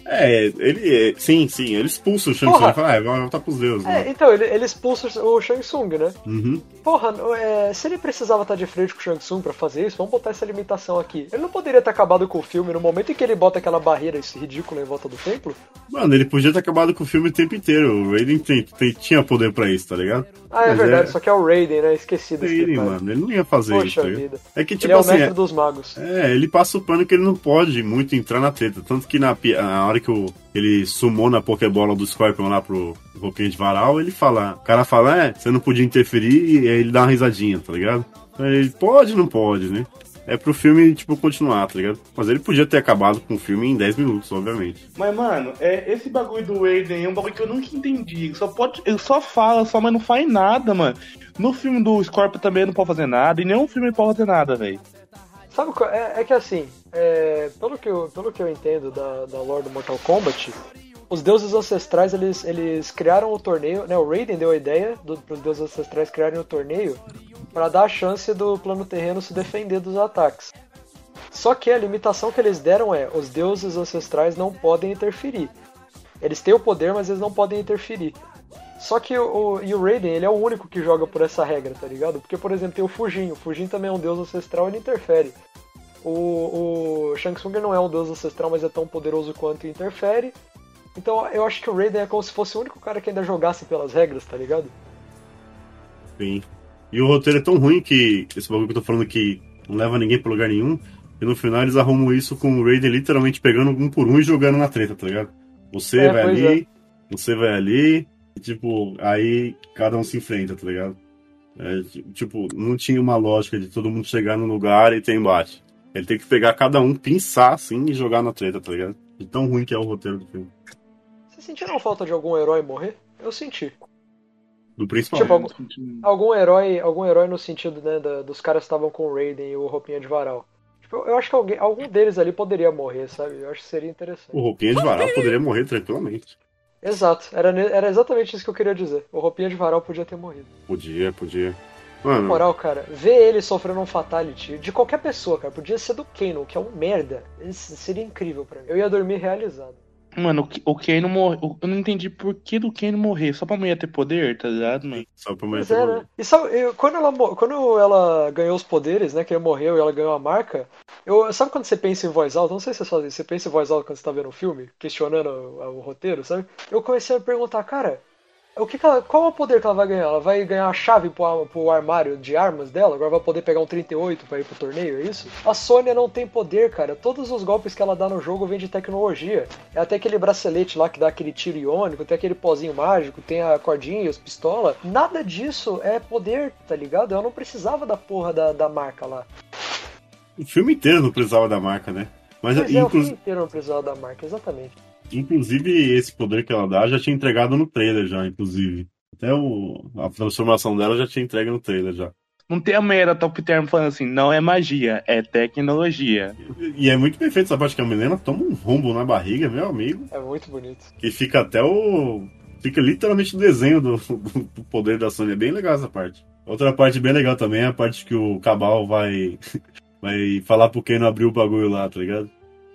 É, ele. é- Sim, sim, ele expulsa o Shang Porra! Tsung e fala, ah, vai voltar pros deuses. É, né? então, ele, ele expulsa o Shang Tsung, né? Uhum. Porra, é, se ele precisava estar de frente com o Shang Tsung pra fazer isso, vamos botar essa limitação aqui. Ele não poderia ter acabado com o filme no momento em que ele bota aquela barreira esse ridícula em volta do templo? Mano, ele podia ter acabado com o filme o tempo inteiro. O Raiden tem, tem- tinha poder pra isso, tá ligado? Ah, é Mas verdade, só que é o Raiden, né? Esqueci desse Ele, detalhe. mano, ele não ia fazer Poxa isso. tá vida. É que, Ele tipo é o assim. mestre é- dos magos. É, ele passa o pano que ele não pode muito entrar na treta. Tanto que na, na hora que o, ele sumou na Pokébola do Scorpion lá pro Roquinho de Varal, ele fala. O cara fala, é, você não podia interferir, e aí ele dá uma risadinha, tá ligado? Ele pode, não pode, né? É pro filme, tipo, continuar, tá ligado? Mas ele podia ter acabado com o filme em 10 minutos, obviamente. Mas, mano, é, esse bagulho do Raiden é um bagulho que eu nunca entendi. Ele só, pode, ele só fala, só, mas não faz nada, mano. No filme do Scorpion também não pode fazer nada, e nenhum filme ele pode fazer nada, velho. Sabe? É, é que assim, é, pelo, que eu, pelo que eu entendo da, da lore do Mortal Kombat, os deuses ancestrais eles, eles criaram o torneio, né? O Raiden deu a ideia do, pros deuses ancestrais criarem o torneio para dar a chance do plano terreno se defender dos ataques. Só que a limitação que eles deram é: os deuses ancestrais não podem interferir. Eles têm o poder, mas eles não podem interferir. Só que o, o, e o Raiden, ele é o único que joga por essa regra, tá ligado? Porque, por exemplo, tem o Fujin. O Fujin também é um deus ancestral, ele interfere. O, o Shang Tsung não é um deus ancestral, mas é tão poderoso quanto e interfere. Então eu acho que o Raiden é como se fosse o único cara que ainda jogasse pelas regras, tá ligado? Sim. E o roteiro é tão ruim que. Esse bagulho que eu tô falando que não leva ninguém pra lugar nenhum. E no final eles arrumam isso com o Raiden literalmente pegando um por um e jogando na treta, tá ligado? Você É, vai ali, você vai ali, e, tipo, aí cada um se enfrenta, tá ligado? É, ti- tipo, não tinha uma lógica de todo mundo chegar no lugar e ter embate. Ele tem que pegar cada um, pinçar assim e jogar na treta, tá ligado? De tão ruim que é o roteiro do filme. Vocês sentiram falta de algum herói morrer? Eu senti. Do principal. Tipo, algum, algum herói, algum herói no sentido, né, da- dos caras que estavam com o Raiden e o Roupinha de Varal. Tipo, eu acho que alguém, algum deles ali poderia morrer, sabe? Eu acho que seria interessante. O Roupinha de Varal poderia morrer tranquilamente. Exato, era, era exatamente isso que eu queria dizer. O Roupinha de Varal podia ter morrido. Podia, podia. Na Mano, moral, cara, ver ele sofrendo um fatality de qualquer pessoa, cara, podia ser do Kano, que é um merda. Isso seria incrível pra mim. Eu ia dormir realizado. Mano, o Kano morreu. Eu não entendi por que do Kano morrer. Só pra mulher ter poder, tá ligado, mano? só pra Pois é, né? E sabe, eu- quando, ela, quando ela ganhou os poderes, né, que ele morreu e ela ganhou a marca, eu, sabe quando você pensa em voz alta? Não sei se você faz isso, você pensa em voz alta quando você tá vendo o filme, questionando o, o roteiro, sabe? Eu comecei a me perguntar, cara, o que que ela, qual é o poder que ela vai ganhar? Ela vai ganhar a chave pro, pro armário de armas dela? Agora vai poder pegar um 38 pra ir pro torneio, é isso? A Sônia não tem poder, cara. Todos os golpes que ela dá no jogo vêm de tecnologia. É até aquele bracelete lá que dá aquele tiro iônico, tem aquele pozinho mágico, tem a cordinha e os pistola. Nada disso é poder, tá ligado? Eu não precisava da porra da, da marca lá. o filme inteiro não precisava da marca, né? Mas, é, o inclu- filme inteiro não precisava da marca, exatamente. Inclusive, esse poder que ela dá já tinha entregado no trailer, já, inclusive. Até o, a transformação dela já tinha entregue no trailer já. Não tem a mulher da Top Term falando assim, não é magia, é tecnologia. E é muito perfeito essa parte que a Milena toma um rombo na barriga, meu amigo. É muito bonito. Que fica até o. Fica literalmente o desenho do, do poder da Sony. É bem legal essa parte. Outra parte bem legal também é a parte que o Cabal vai. Vai falar pro Ken não abrir o bagulho lá, tá ligado?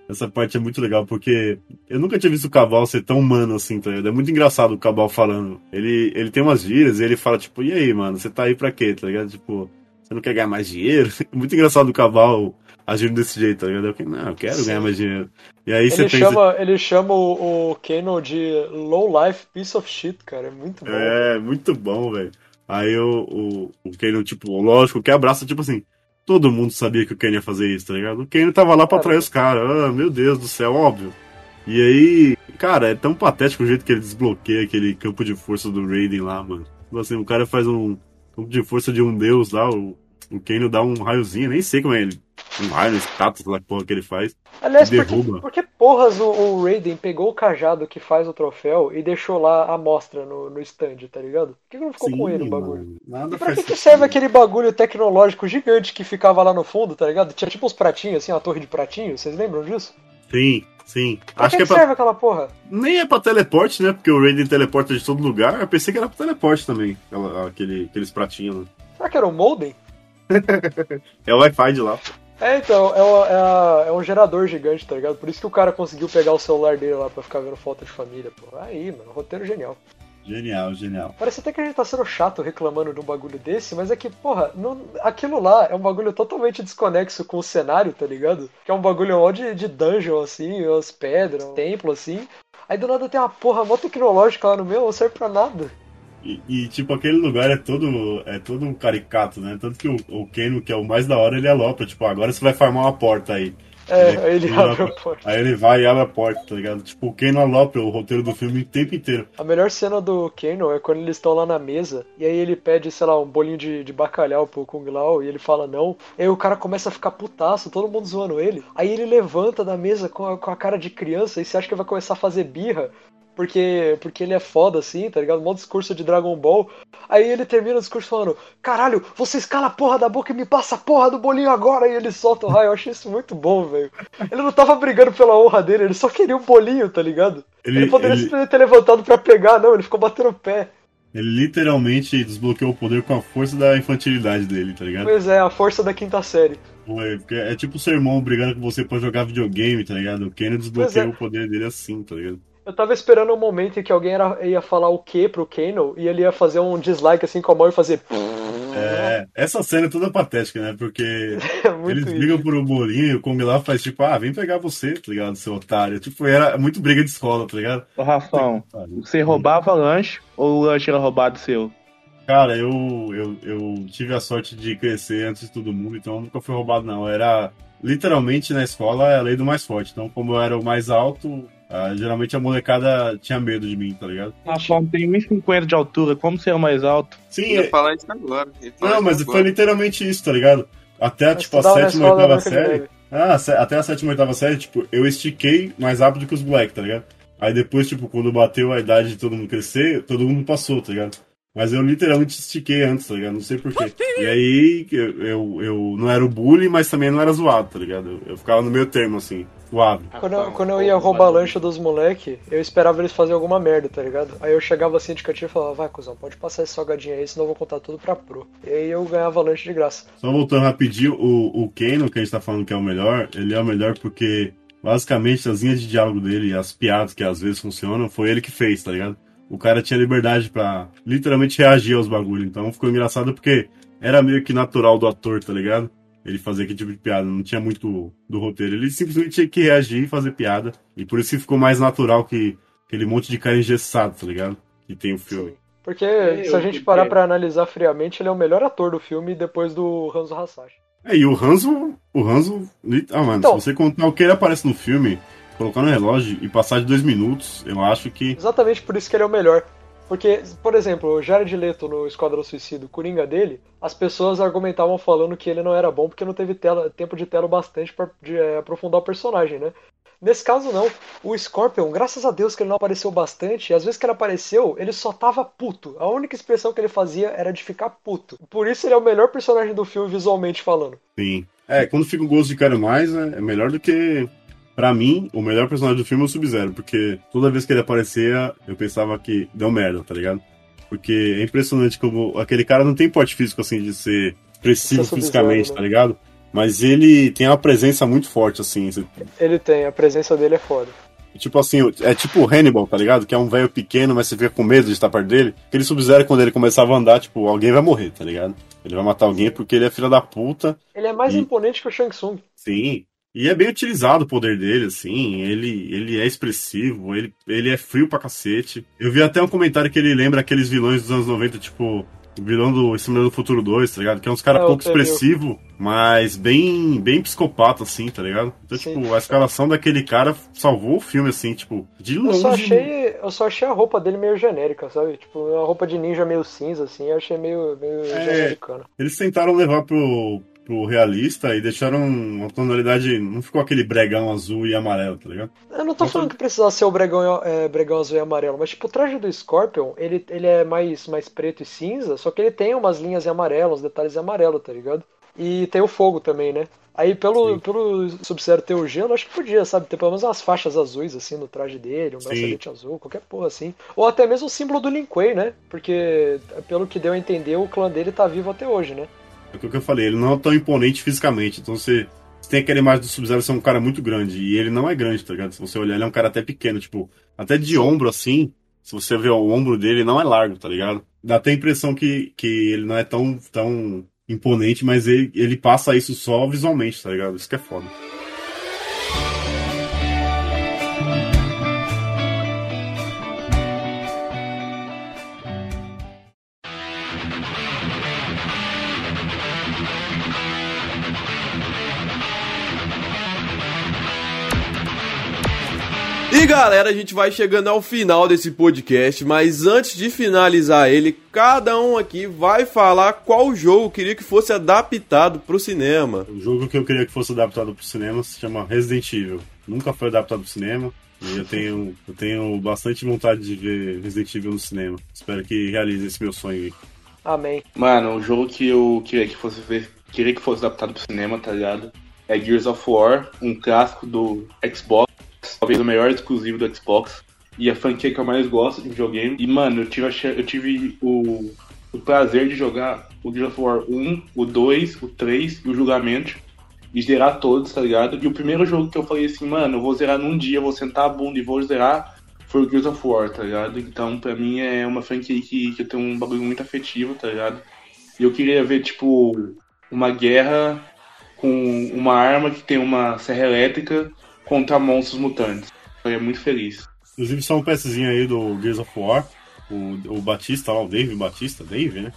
Essa parte é muito legal, porque eu nunca tinha visto o Cabal ser tão humano assim, tá ligado? É muito engraçado o Cabal falando. Ele, ele tem umas gírias e ele fala, tipo, e aí, mano, você tá aí pra quê, tá ligado? Tipo, você não quer ganhar mais dinheiro? muito engraçado o Cabal agindo desse jeito, tá ligado? Eu, não, eu quero ganhar mais dinheiro. E aí você Ele pensa. chama, ele chama o, o Kano de low life piece of shit, cara. É muito bom. É, muito bom, velho. Aí o, o, o Kano, tipo, lógico, que abraça, tipo assim, Todo mundo sabia que o Kane ia fazer isso, tá ligado? O Kane tava lá pra atrair os caras. Ah, meu Deus do céu, óbvio. E aí, cara, é tão patético o jeito que ele desbloqueia aquele campo de força do Raiden lá, mano. Tipo assim, o cara faz um campo de força de um deus lá, o, o dá um raiozinho, nem sei como é ele. Um raio no status lá, que porra que ele faz. Aliás, por que, derruba. por que porras o, o Raiden pegou o cajado que faz o troféu e deixou lá a mostra no, no stand, tá ligado? Por que não ficou com ele o bagulho? mano, E pra que, que serve aquele bagulho tecnológico gigante que ficava lá no fundo, tá ligado? Tinha tipo uns pratinhos, assim, uma torre de pratinho, vocês lembram disso? Sim, sim. Pra Acho que, que é pra. serve aquela porra? Nem é pra teleporte, né? Porque o Raiden teleporta de todo lugar. Eu pensei que era pra teleporte também. aquela- aquele, aqueles pratinhos lá. Será que era o modem? É o Wi-Fi de lá. É, então, é, o- é é um gerador gigante, tá ligado? Por isso que o cara conseguiu pegar o celular dele lá pra ficar vendo foto de família, pô. Aí, mano, roteiro genial. Genial, genial. Parece até que a gente tá sendo chato reclamando de um bagulho desse, mas é que, porra, não- aquilo lá é um bagulho totalmente desconexo com o cenário, tá ligado? Que é um bagulho mó de, de dungeon, assim, as pedras, um templo, assim. Aí do nada tem uma porra mó tecnológica lá no meio, não serve pra nada. E, e, tipo, aquele lugar é todo, é todo um caricato, né? Tanto que o, o Keno, que é o mais da hora, ele alopra. Tipo, agora você vai farmar uma porta aí. É, aí ele abre a porta. Aí ele vai e abre a porta, tá ligado? Tipo, o Keno alopra o roteiro do filme o tempo inteiro. A melhor cena do Kano é quando eles estão lá na mesa e aí ele pede, sei lá, um bolinho de, de bacalhau pro Kung Lao e ele fala não. E aí o cara começa a ficar putaço, todo mundo zoando ele. Aí ele levanta da mesa com a, com a cara de criança e você acha que vai começar a fazer birra. Porque, porque ele é foda assim, tá ligado? Mó discurso de Dragon Ball. Aí ele termina o discurso falando: Caralho, você escala a porra da boca e me passa a porra do bolinho agora. E ele solta o raio. Eu achei isso muito bom, velho. Ele não tava brigando pela honra dele, ele só queria o bolinho, tá ligado? Ele, Ele- poderia ele- ter levantado pra pegar, não, ele ficou batendo o pé. Ele literalmente desbloqueou o poder com a força da infantilidade dele, tá ligado? Pois é, a força da quinta série. Porque é tipo o seu irmão brigando com você pra jogar videogame, tá ligado? O Keno desbloqueou Pois é. o poder dele assim, tá ligado? Eu tava esperando um momento em que alguém era- ia falar o que pro Kano e ele ia fazer um dislike assim com a mão e fazer. É, essa cena é toda patética, né? Porque É eles isso. brigam por um bolinho e o Kong lá faz tipo, ah, vem pegar você, tá ligado, seu otário. Tipo, era muito briga de escola, tá ligado? Ô, Rafão, você roubava lanche ou o lanche era roubado seu? Cara, eu, eu, eu tive a sorte de crescer antes de todo mundo, então eu nunca fui roubado, não. Era literalmente na escola é a lei do mais forte. Então, como eu era o mais alto, ah, geralmente a molecada tinha medo de mim, tá ligado? Rafão tem 1,50 de altura, como é o mais alto? Sim, Eu ia é- falar isso agora. Falar Não, isso mas agora. foi literalmente isso, tá ligado? Até, tipo, a na sétima, oitava série. Ah, se- até a sétima, oitava série, tipo, eu estiquei mais rápido que os moleques, tá ligado? Aí depois, tipo, quando bateu a idade de todo mundo crescer, todo mundo passou, tá ligado? Mas eu literalmente estiquei antes, tá ligado? Não sei porquê. E aí, eu, eu, eu não era o bully, mas também não era zoado, tá ligado? Eu, eu ficava no meio termo, assim, suave. Quando eu, quando eu ia roubar lanche dos moleque, eu esperava eles fazerem alguma merda, tá ligado? Aí eu chegava assim de cantinho e falava, vai, cuzão, pode passar esse salgadinho aí, senão eu vou contar tudo pra pro. E aí eu ganhava lanche de graça. Só voltando rapidinho, o, o Kano, que a gente tá falando que é o melhor, ele é o melhor porque, basicamente, as linhas de diálogo dele, as piadas que às vezes funcionam, foi ele que fez, tá ligado? O cara tinha liberdade pra literalmente reagir aos bagulhos. Então ficou engraçado porque era meio que natural do ator, tá ligado? Ele fazer aquele tipo de piada, não tinha muito do roteiro. Ele simplesmente tinha que reagir e fazer piada. E por isso que ficou mais natural que aquele monte de cara engessado, tá ligado? Que tem o filme. Porque É, se a gente parar é. pra analisar friamente, ele é o melhor ator do filme depois do Hanzo Hasashi. É, e o Hanzo. O Hanzo. Ah, mano, Então- se você contar o que ele aparece no filme, colocar no relógio e passar de dois minutos, eu acho que. Exatamente por isso que ele é o melhor. Porque, por exemplo, o Jared Leto no Esquadrão Suicida, o Coringa dele, as pessoas argumentavam falando que ele não era bom porque não teve tela- tempo de tela bastante de, é, aprofundar o personagem, né? Nesse caso, não. O Scorpion, graças a Deus que ele não apareceu bastante, e às vezes que ele apareceu, ele só tava puto. A única expressão que ele fazia era de ficar puto. Por isso ele é o melhor personagem do filme visualmente falando. Sim. É, quando fica o gosto de cara mais, é é melhor do que. Pra mim, o melhor personagem do filme é o Sub-Zero, porque toda vez que ele aparecia, eu pensava que deu merda, tá ligado? Porque é impressionante como aquele cara não tem porte físico assim de ser Sub-Zero, fisicamente, né? tá ligado? Mas ele tem uma presença muito forte, assim. Ele tem, a presença dele é foda. Tipo assim, é tipo o Hannibal, tá ligado? Que é um velho pequeno, mas você fica com medo de estar perto dele. Aquele Sub-Zero, quando ele começava a andar, tipo, alguém vai morrer, tá ligado? Ele vai matar alguém porque ele é filho da puta. Ele é mais E- imponente que o Shang Tsung. Sim. E é bem utilizado o poder dele, assim. Ele, ele é expressivo, ele, ele é frio pra cacete. Eu vi até um comentário que ele lembra aqueles vilões dos anos 90, tipo vilão do Exterminador do Futuro 2, tá ligado? Que é uns caras É, pouco expressivo, mas bem, bem psicopata, assim, tá ligado? Então, Sim. tipo, a escalação daquele cara salvou o filme, assim, tipo, de Eu longe. só, achei, eu só achei a roupa dele meio genérica, sabe? Tipo, uma roupa de ninja meio cinza, assim, eu achei meio, meio É. genericana. Eles tentaram levar pro, pro realista e deixaram uma tonalidade. Não ficou aquele bregão azul e amarelo, tá ligado? Eu não tô falando que precisava ser o bregão, é, bregão azul e amarelo, mas tipo, o traje do Scorpion, ele, ele é mais, mais preto e cinza, só que ele tem umas linhas em amarelo, uns detalhes em amarelo, tá ligado? E tem o fogo também, né? Aí pelo, pelo Sub-Zero ter o gelo, acho que podia, sabe? Ter pelo menos umas faixas azuis assim no traje dele, um bracelete azul, qualquer porra assim. Ou até mesmo o símbolo do Lin Kuei, né? Porque, pelo que deu a entender, o clã dele tá vivo até hoje, né? É o que eu falei, ele não é tão imponente fisicamente. Então você, você tem aquela imagem do Sub-Zero ser um cara muito grande. E ele não é grande, tá ligado? Se você olhar, ele é um cara até pequeno, tipo, até de ombro assim. Se você ver o ombro dele, não é largo, tá ligado? Dá até a impressão que, que ele não é tão, tão imponente, mas ele, ele passa isso só visualmente, tá ligado? Isso que é foda. Galera, a gente vai chegando ao final desse podcast, mas antes de finalizar ele, cada um aqui vai falar qual jogo queria que fosse adaptado pro cinema. O jogo que eu queria que fosse adaptado pro cinema se chama Resident Evil. Nunca foi adaptado pro cinema. E eu tenho, eu tenho bastante vontade de ver Resident Evil no cinema. Espero que realize esse meu sonho aí. Amém. Mano, o jogo que eu queria que fosse ver, queria que fosse adaptado pro cinema, tá ligado? É Gears of War, um clássico do Xbox, talvez o melhor exclusivo do Xbox. E a franquia que eu mais gosto de videogame. E, mano, eu tive, eu tive o, o prazer de jogar o Gears of War 1, o 2, o 3 e o Julgamento. E zerar todos, tá ligado? E o primeiro jogo que eu falei assim, mano, eu vou zerar num dia, vou sentar a bunda e vou zerar, foi o Gears of War, tá ligado? Então, pra mim, é uma franquia que, que eu tenho um bagulho muito afetivo, tá ligado? E eu queria ver, tipo, uma guerra com uma arma que tem uma serra elétrica contra monstros mutantes. Eu ia muito feliz. Inclusive, só um peçazinho aí do Gears of War. O, o Batista lá, o Dave Batista, Dave, né?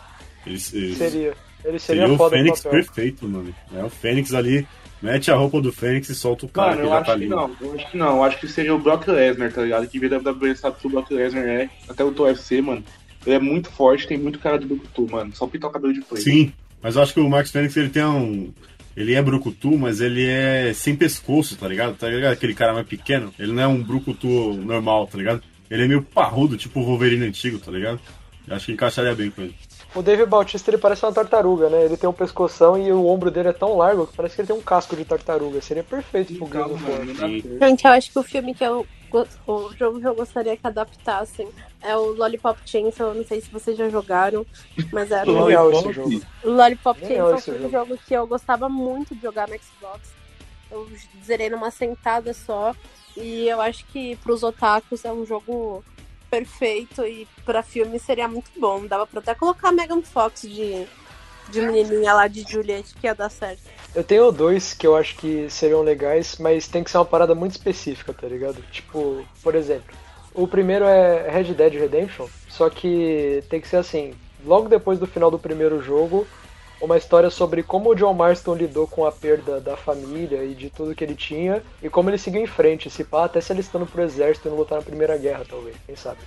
Ele, ele- Seria. Ele seria, seria o Fênix perfeito, mano. É, o Fênix ali mete a roupa do Fênix e solta o cara Mano, que eu já acho tá que ali. não. Eu acho que não. Eu acho que seria o Brock Lesnar, tá ligado? Que vê WWE sabe que o Brock Lesnar é. Até o UFC, mano. Ele é muito forte, tem muito cara de Brucutu, mano. Só pintar o cabelo de preto. Sim, mas eu acho que o Max Fênix ele tem um. Ele é brucutu, mas ele é sem pescoço, tá ligado? Tá ligado? Aquele cara mais pequeno. Ele não é um brucutu normal, tá ligado? Ele é meio parrudo, tipo o Wolverine antigo, tá ligado? Eu acho que encaixaria bem com ele. O David Bautista ele parece uma tartaruga, né? Ele tem um pescoção e o ombro dele é tão largo que parece que ele tem um casco de tartaruga. Seria perfeito pro of War. Gente, eu acho que o filme que eu. O jogo que eu gostaria que adaptassem é o Lollipop Chainsaw. Eu não sei se vocês já jogaram, mas era um- esse jogo. O Lollipop Legal Chainsaw esse foi um jogo. jogo que eu gostava muito de jogar no Xbox. Eu zerei numa sentada só. E eu acho que pros otakus é um jogo perfeito e pra filme seria muito bom. Dava pra até colocar a Megan Fox de, de menininha lá de Juliet que ia dar certo. Eu tenho dois que eu acho que seriam legais, mas tem que ser uma parada muito específica, tá ligado? Tipo, por exemplo, o primeiro é Red Dead Redemption, só que tem que ser assim, logo depois do final do primeiro jogo, uma história sobre como o John Marston lidou com a perda da família e de tudo que ele tinha, e como ele seguiu em frente, se pá, até se alistando pro exército e não lutar na Primeira Guerra, talvez, quem sabe.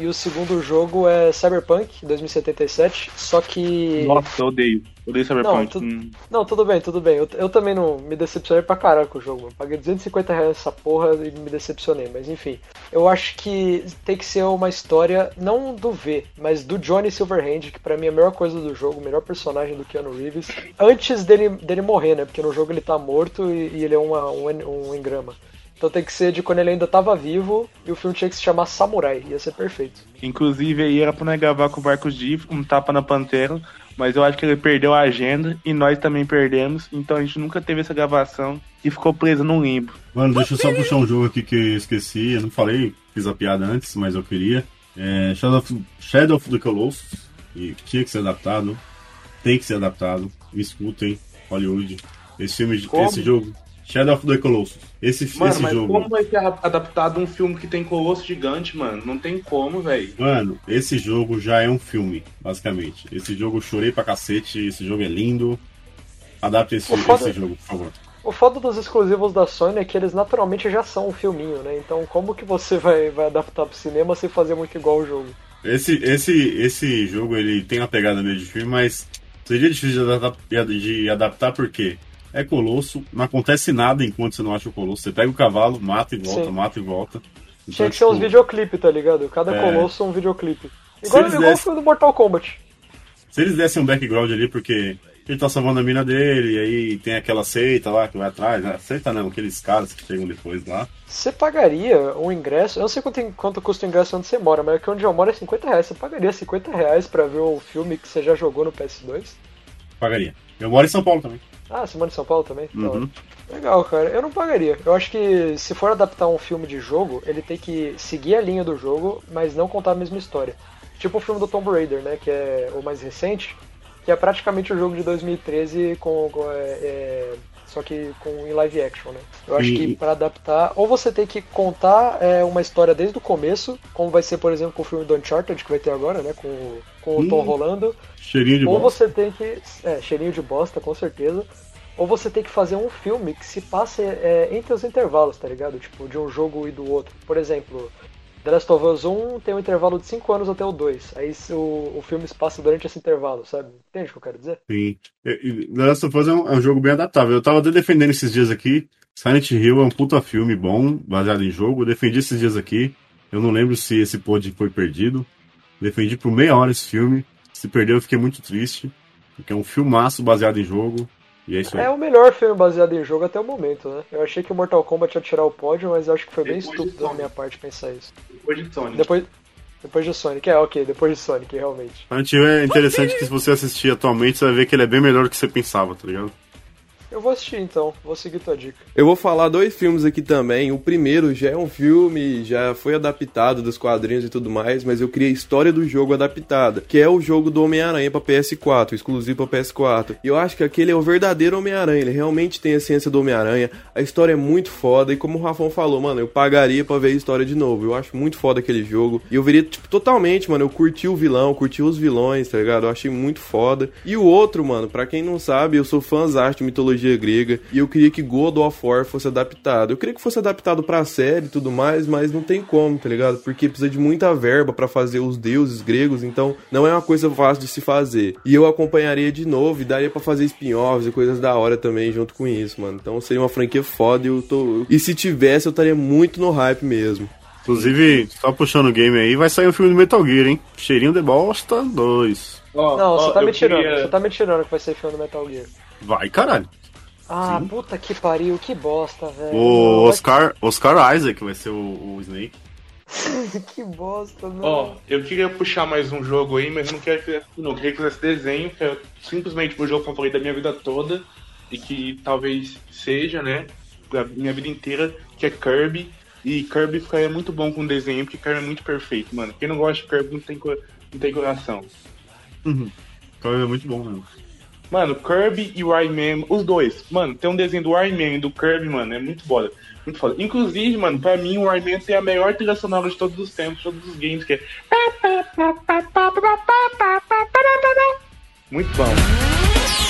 E o segundo jogo é Cyberpunk 2077, só que. Nossa, eu odeio. Odeio Cyberpunk. Não, tu- Hum. Não, tudo bem, tudo bem. Eu, eu também não me decepcionei pra caralho com o jogo. mano. Paguei 250 reais nessa porra e me decepcionei. Mas enfim, eu acho que tem que ser uma história, não do V, mas do Johnny Silverhand, que pra mim é a melhor coisa do jogo, o melhor personagem do Keanu Reeves, antes dele, dele morrer, né? Porque no jogo ele tá morto e, e ele é uma, um, um engrama. Então tem que ser de quando ele ainda tava vivo e o filme tinha que se chamar Samurai. Ia ser perfeito. Inclusive aí era pra nós gravar com o Marcos Diff, um tapa na Pantera, mas eu acho que ele perdeu a agenda e nós também perdemos, então a gente nunca teve essa gravação e ficou preso num limbo. Mano, deixa eu só puxar um jogo aqui que eu esqueci. Eu não falei, fiz a piada antes, mas eu queria. É Shadow of, Shadow of the Colossus. E tinha que ser adaptado. Tem que ser adaptado. Me escutem, Hollywood. Esse filme, Como? esse jogo. Shadow of the Colossus. Esse, Mano, esse mas jogo. como vai ser adaptado um filme que tem colosso gigante, mano? Não tem como, velho. Mano, esse jogo já é um filme, basicamente. Esse jogo eu chorei pra cacete, esse jogo é lindo. Adapte esse, foda- esse jogo, por favor. O foda dos exclusivos da Sony é que eles naturalmente já são um filminho, né? Então como que você vai, vai adaptar pro cinema sem fazer muito igual o jogo? Esse, esse, esse jogo ele tem uma pegada meio de filme, mas seria difícil de adaptar, de adaptar porque é colosso, não acontece nada enquanto você não acha o colosso. Você pega o cavalo, mata e volta, Sim. mata e volta. Então, Tinha que ser uns tipo, videoclipes, tá ligado? Cada É. colosso um videoclipe. Igual, igual o filme do Mortal Kombat. Se eles dessem um background ali, porque ele tá salvando a mina dele, e aí tem aquela seita lá que vai atrás, né? Seita não, aqueles caras que chegam depois lá. Você pagaria um ingresso, eu não sei quanto, quanto custa o ingresso onde você mora, mas aqui onde eu moro é 50 reais. Você pagaria 50 reais pra ver o filme que você já jogou no PS2? Pagaria. Eu moro em São Paulo também. Ah, mora em São Paulo também? Hora. Uhum. Legal, cara. Eu não pagaria. Eu acho que se for adaptar um filme de jogo, ele tem que seguir a linha do jogo, mas não contar a mesma história. Tipo o filme do Tomb Raider, né? Que é o mais recente, que é praticamente o jogo de 2013 com. com, é, é, só que com em live action, né? Eu acho E- que para adaptar, ou você tem que contar é, uma história desde o começo, como vai ser, por exemplo, com o filme do Uncharted que vai ter agora, né? Com, o- com o Tom Hum. Rolando. Cheirinho de Ou bosta. você tem que. É, cheirinho de bosta, com certeza. Ou você tem que fazer um filme que se passe é, entre os intervalos, tá ligado? Tipo, de um jogo e do outro. Por exemplo, The Last of Us 1 tem um intervalo de 5 anos até o 2. Aí o, o filme se passa durante esse intervalo, sabe? Entende o que eu quero dizer? Sim. The Last of Us é um, é um jogo bem adaptável. Eu tava até defendendo esses dias aqui. Silent Hill é um puta filme bom, baseado em jogo. Eu defendi esses dias aqui. Eu não lembro se esse pod foi perdido. Defendi por meia hora esse filme. Se perdeu, eu fiquei muito triste. Porque é um filmaço baseado em jogo. E é isso aí. É o melhor filme baseado em jogo até o momento, né? Eu achei que o Mortal Kombat ia tirar o pódio, mas eu acho que foi bem Depois de estúpido da minha parte pensar isso. Depois de Sonic. Depois, depois de Sonic, é ok, depois de Sonic, realmente. Hill é interessante que se você assistir atualmente, você vai ver que ele é bem melhor do que você pensava, tá ligado? Eu vou assistir então, vou seguir tua dica. Eu vou falar dois filmes aqui também. O primeiro já é um filme, já foi adaptado dos quadrinhos e tudo mais, mas eu criei a história do jogo adaptada, que é o jogo do Homem-Aranha pra PS4, exclusivo pra PS4. E eu acho que aquele é o verdadeiro Homem-Aranha, ele realmente tem a essência do Homem-Aranha. A história é muito foda e como o Rafão falou, mano, eu pagaria pra ver a história de novo. Eu acho muito foda aquele jogo. E eu veria, tipo, totalmente, mano, eu curti o vilão, curti os vilões, tá ligado? Eu achei muito foda. E o outro, mano, pra quem não sabe, eu sou fãzão de mitologia grega e eu queria que God of War fosse adaptado. Eu queria que fosse adaptado pra série e tudo mais, mas não tem como, tá ligado? Porque precisa de muita verba pra fazer os deuses gregos, então não é uma coisa fácil de se fazer. E eu acompanharia de novo e daria pra fazer spin-offs e coisas da hora também junto com isso, mano. Então seria uma franquia foda e eu tô. E se tivesse, eu estaria muito no hype mesmo. Inclusive, só puxando o game aí, vai sair o filme do Metal Gear, hein? Cheirinho de bosta 2. Ó, Não, ó, você tá me tirando, queria- você tá me tirando que vai ser filme do Metal Gear. Vai, caralho. Ah, puta que pariu, que bosta, velho. O Oscar, Oscar Isaac vai ser o, o Snake. que bosta, não. Ó, eu queria puxar mais um jogo aí, mas eu não quero que fizesse, não, eu queria que fizesse desenho, que é simplesmente o meu jogo favorito da minha vida toda, e que talvez seja, né, da minha vida inteira, que é Kirby. E Kirby ficaria muito bom com desenho, porque Kirby é muito perfeito, mano. Quem não gosta de Kirby não tem, não tem coração. Uhum. Então é muito bom mesmo. Mano, Kirby e o Rayman, os dois. Mano, tem um desenho do Rayman e do Kirby, mano, é muito foda. Muito foda. Inclusive, mano, pra mim o Rayman tem a melhor trilha sonora de todos os tempos, todos os games, que é. Muito bom.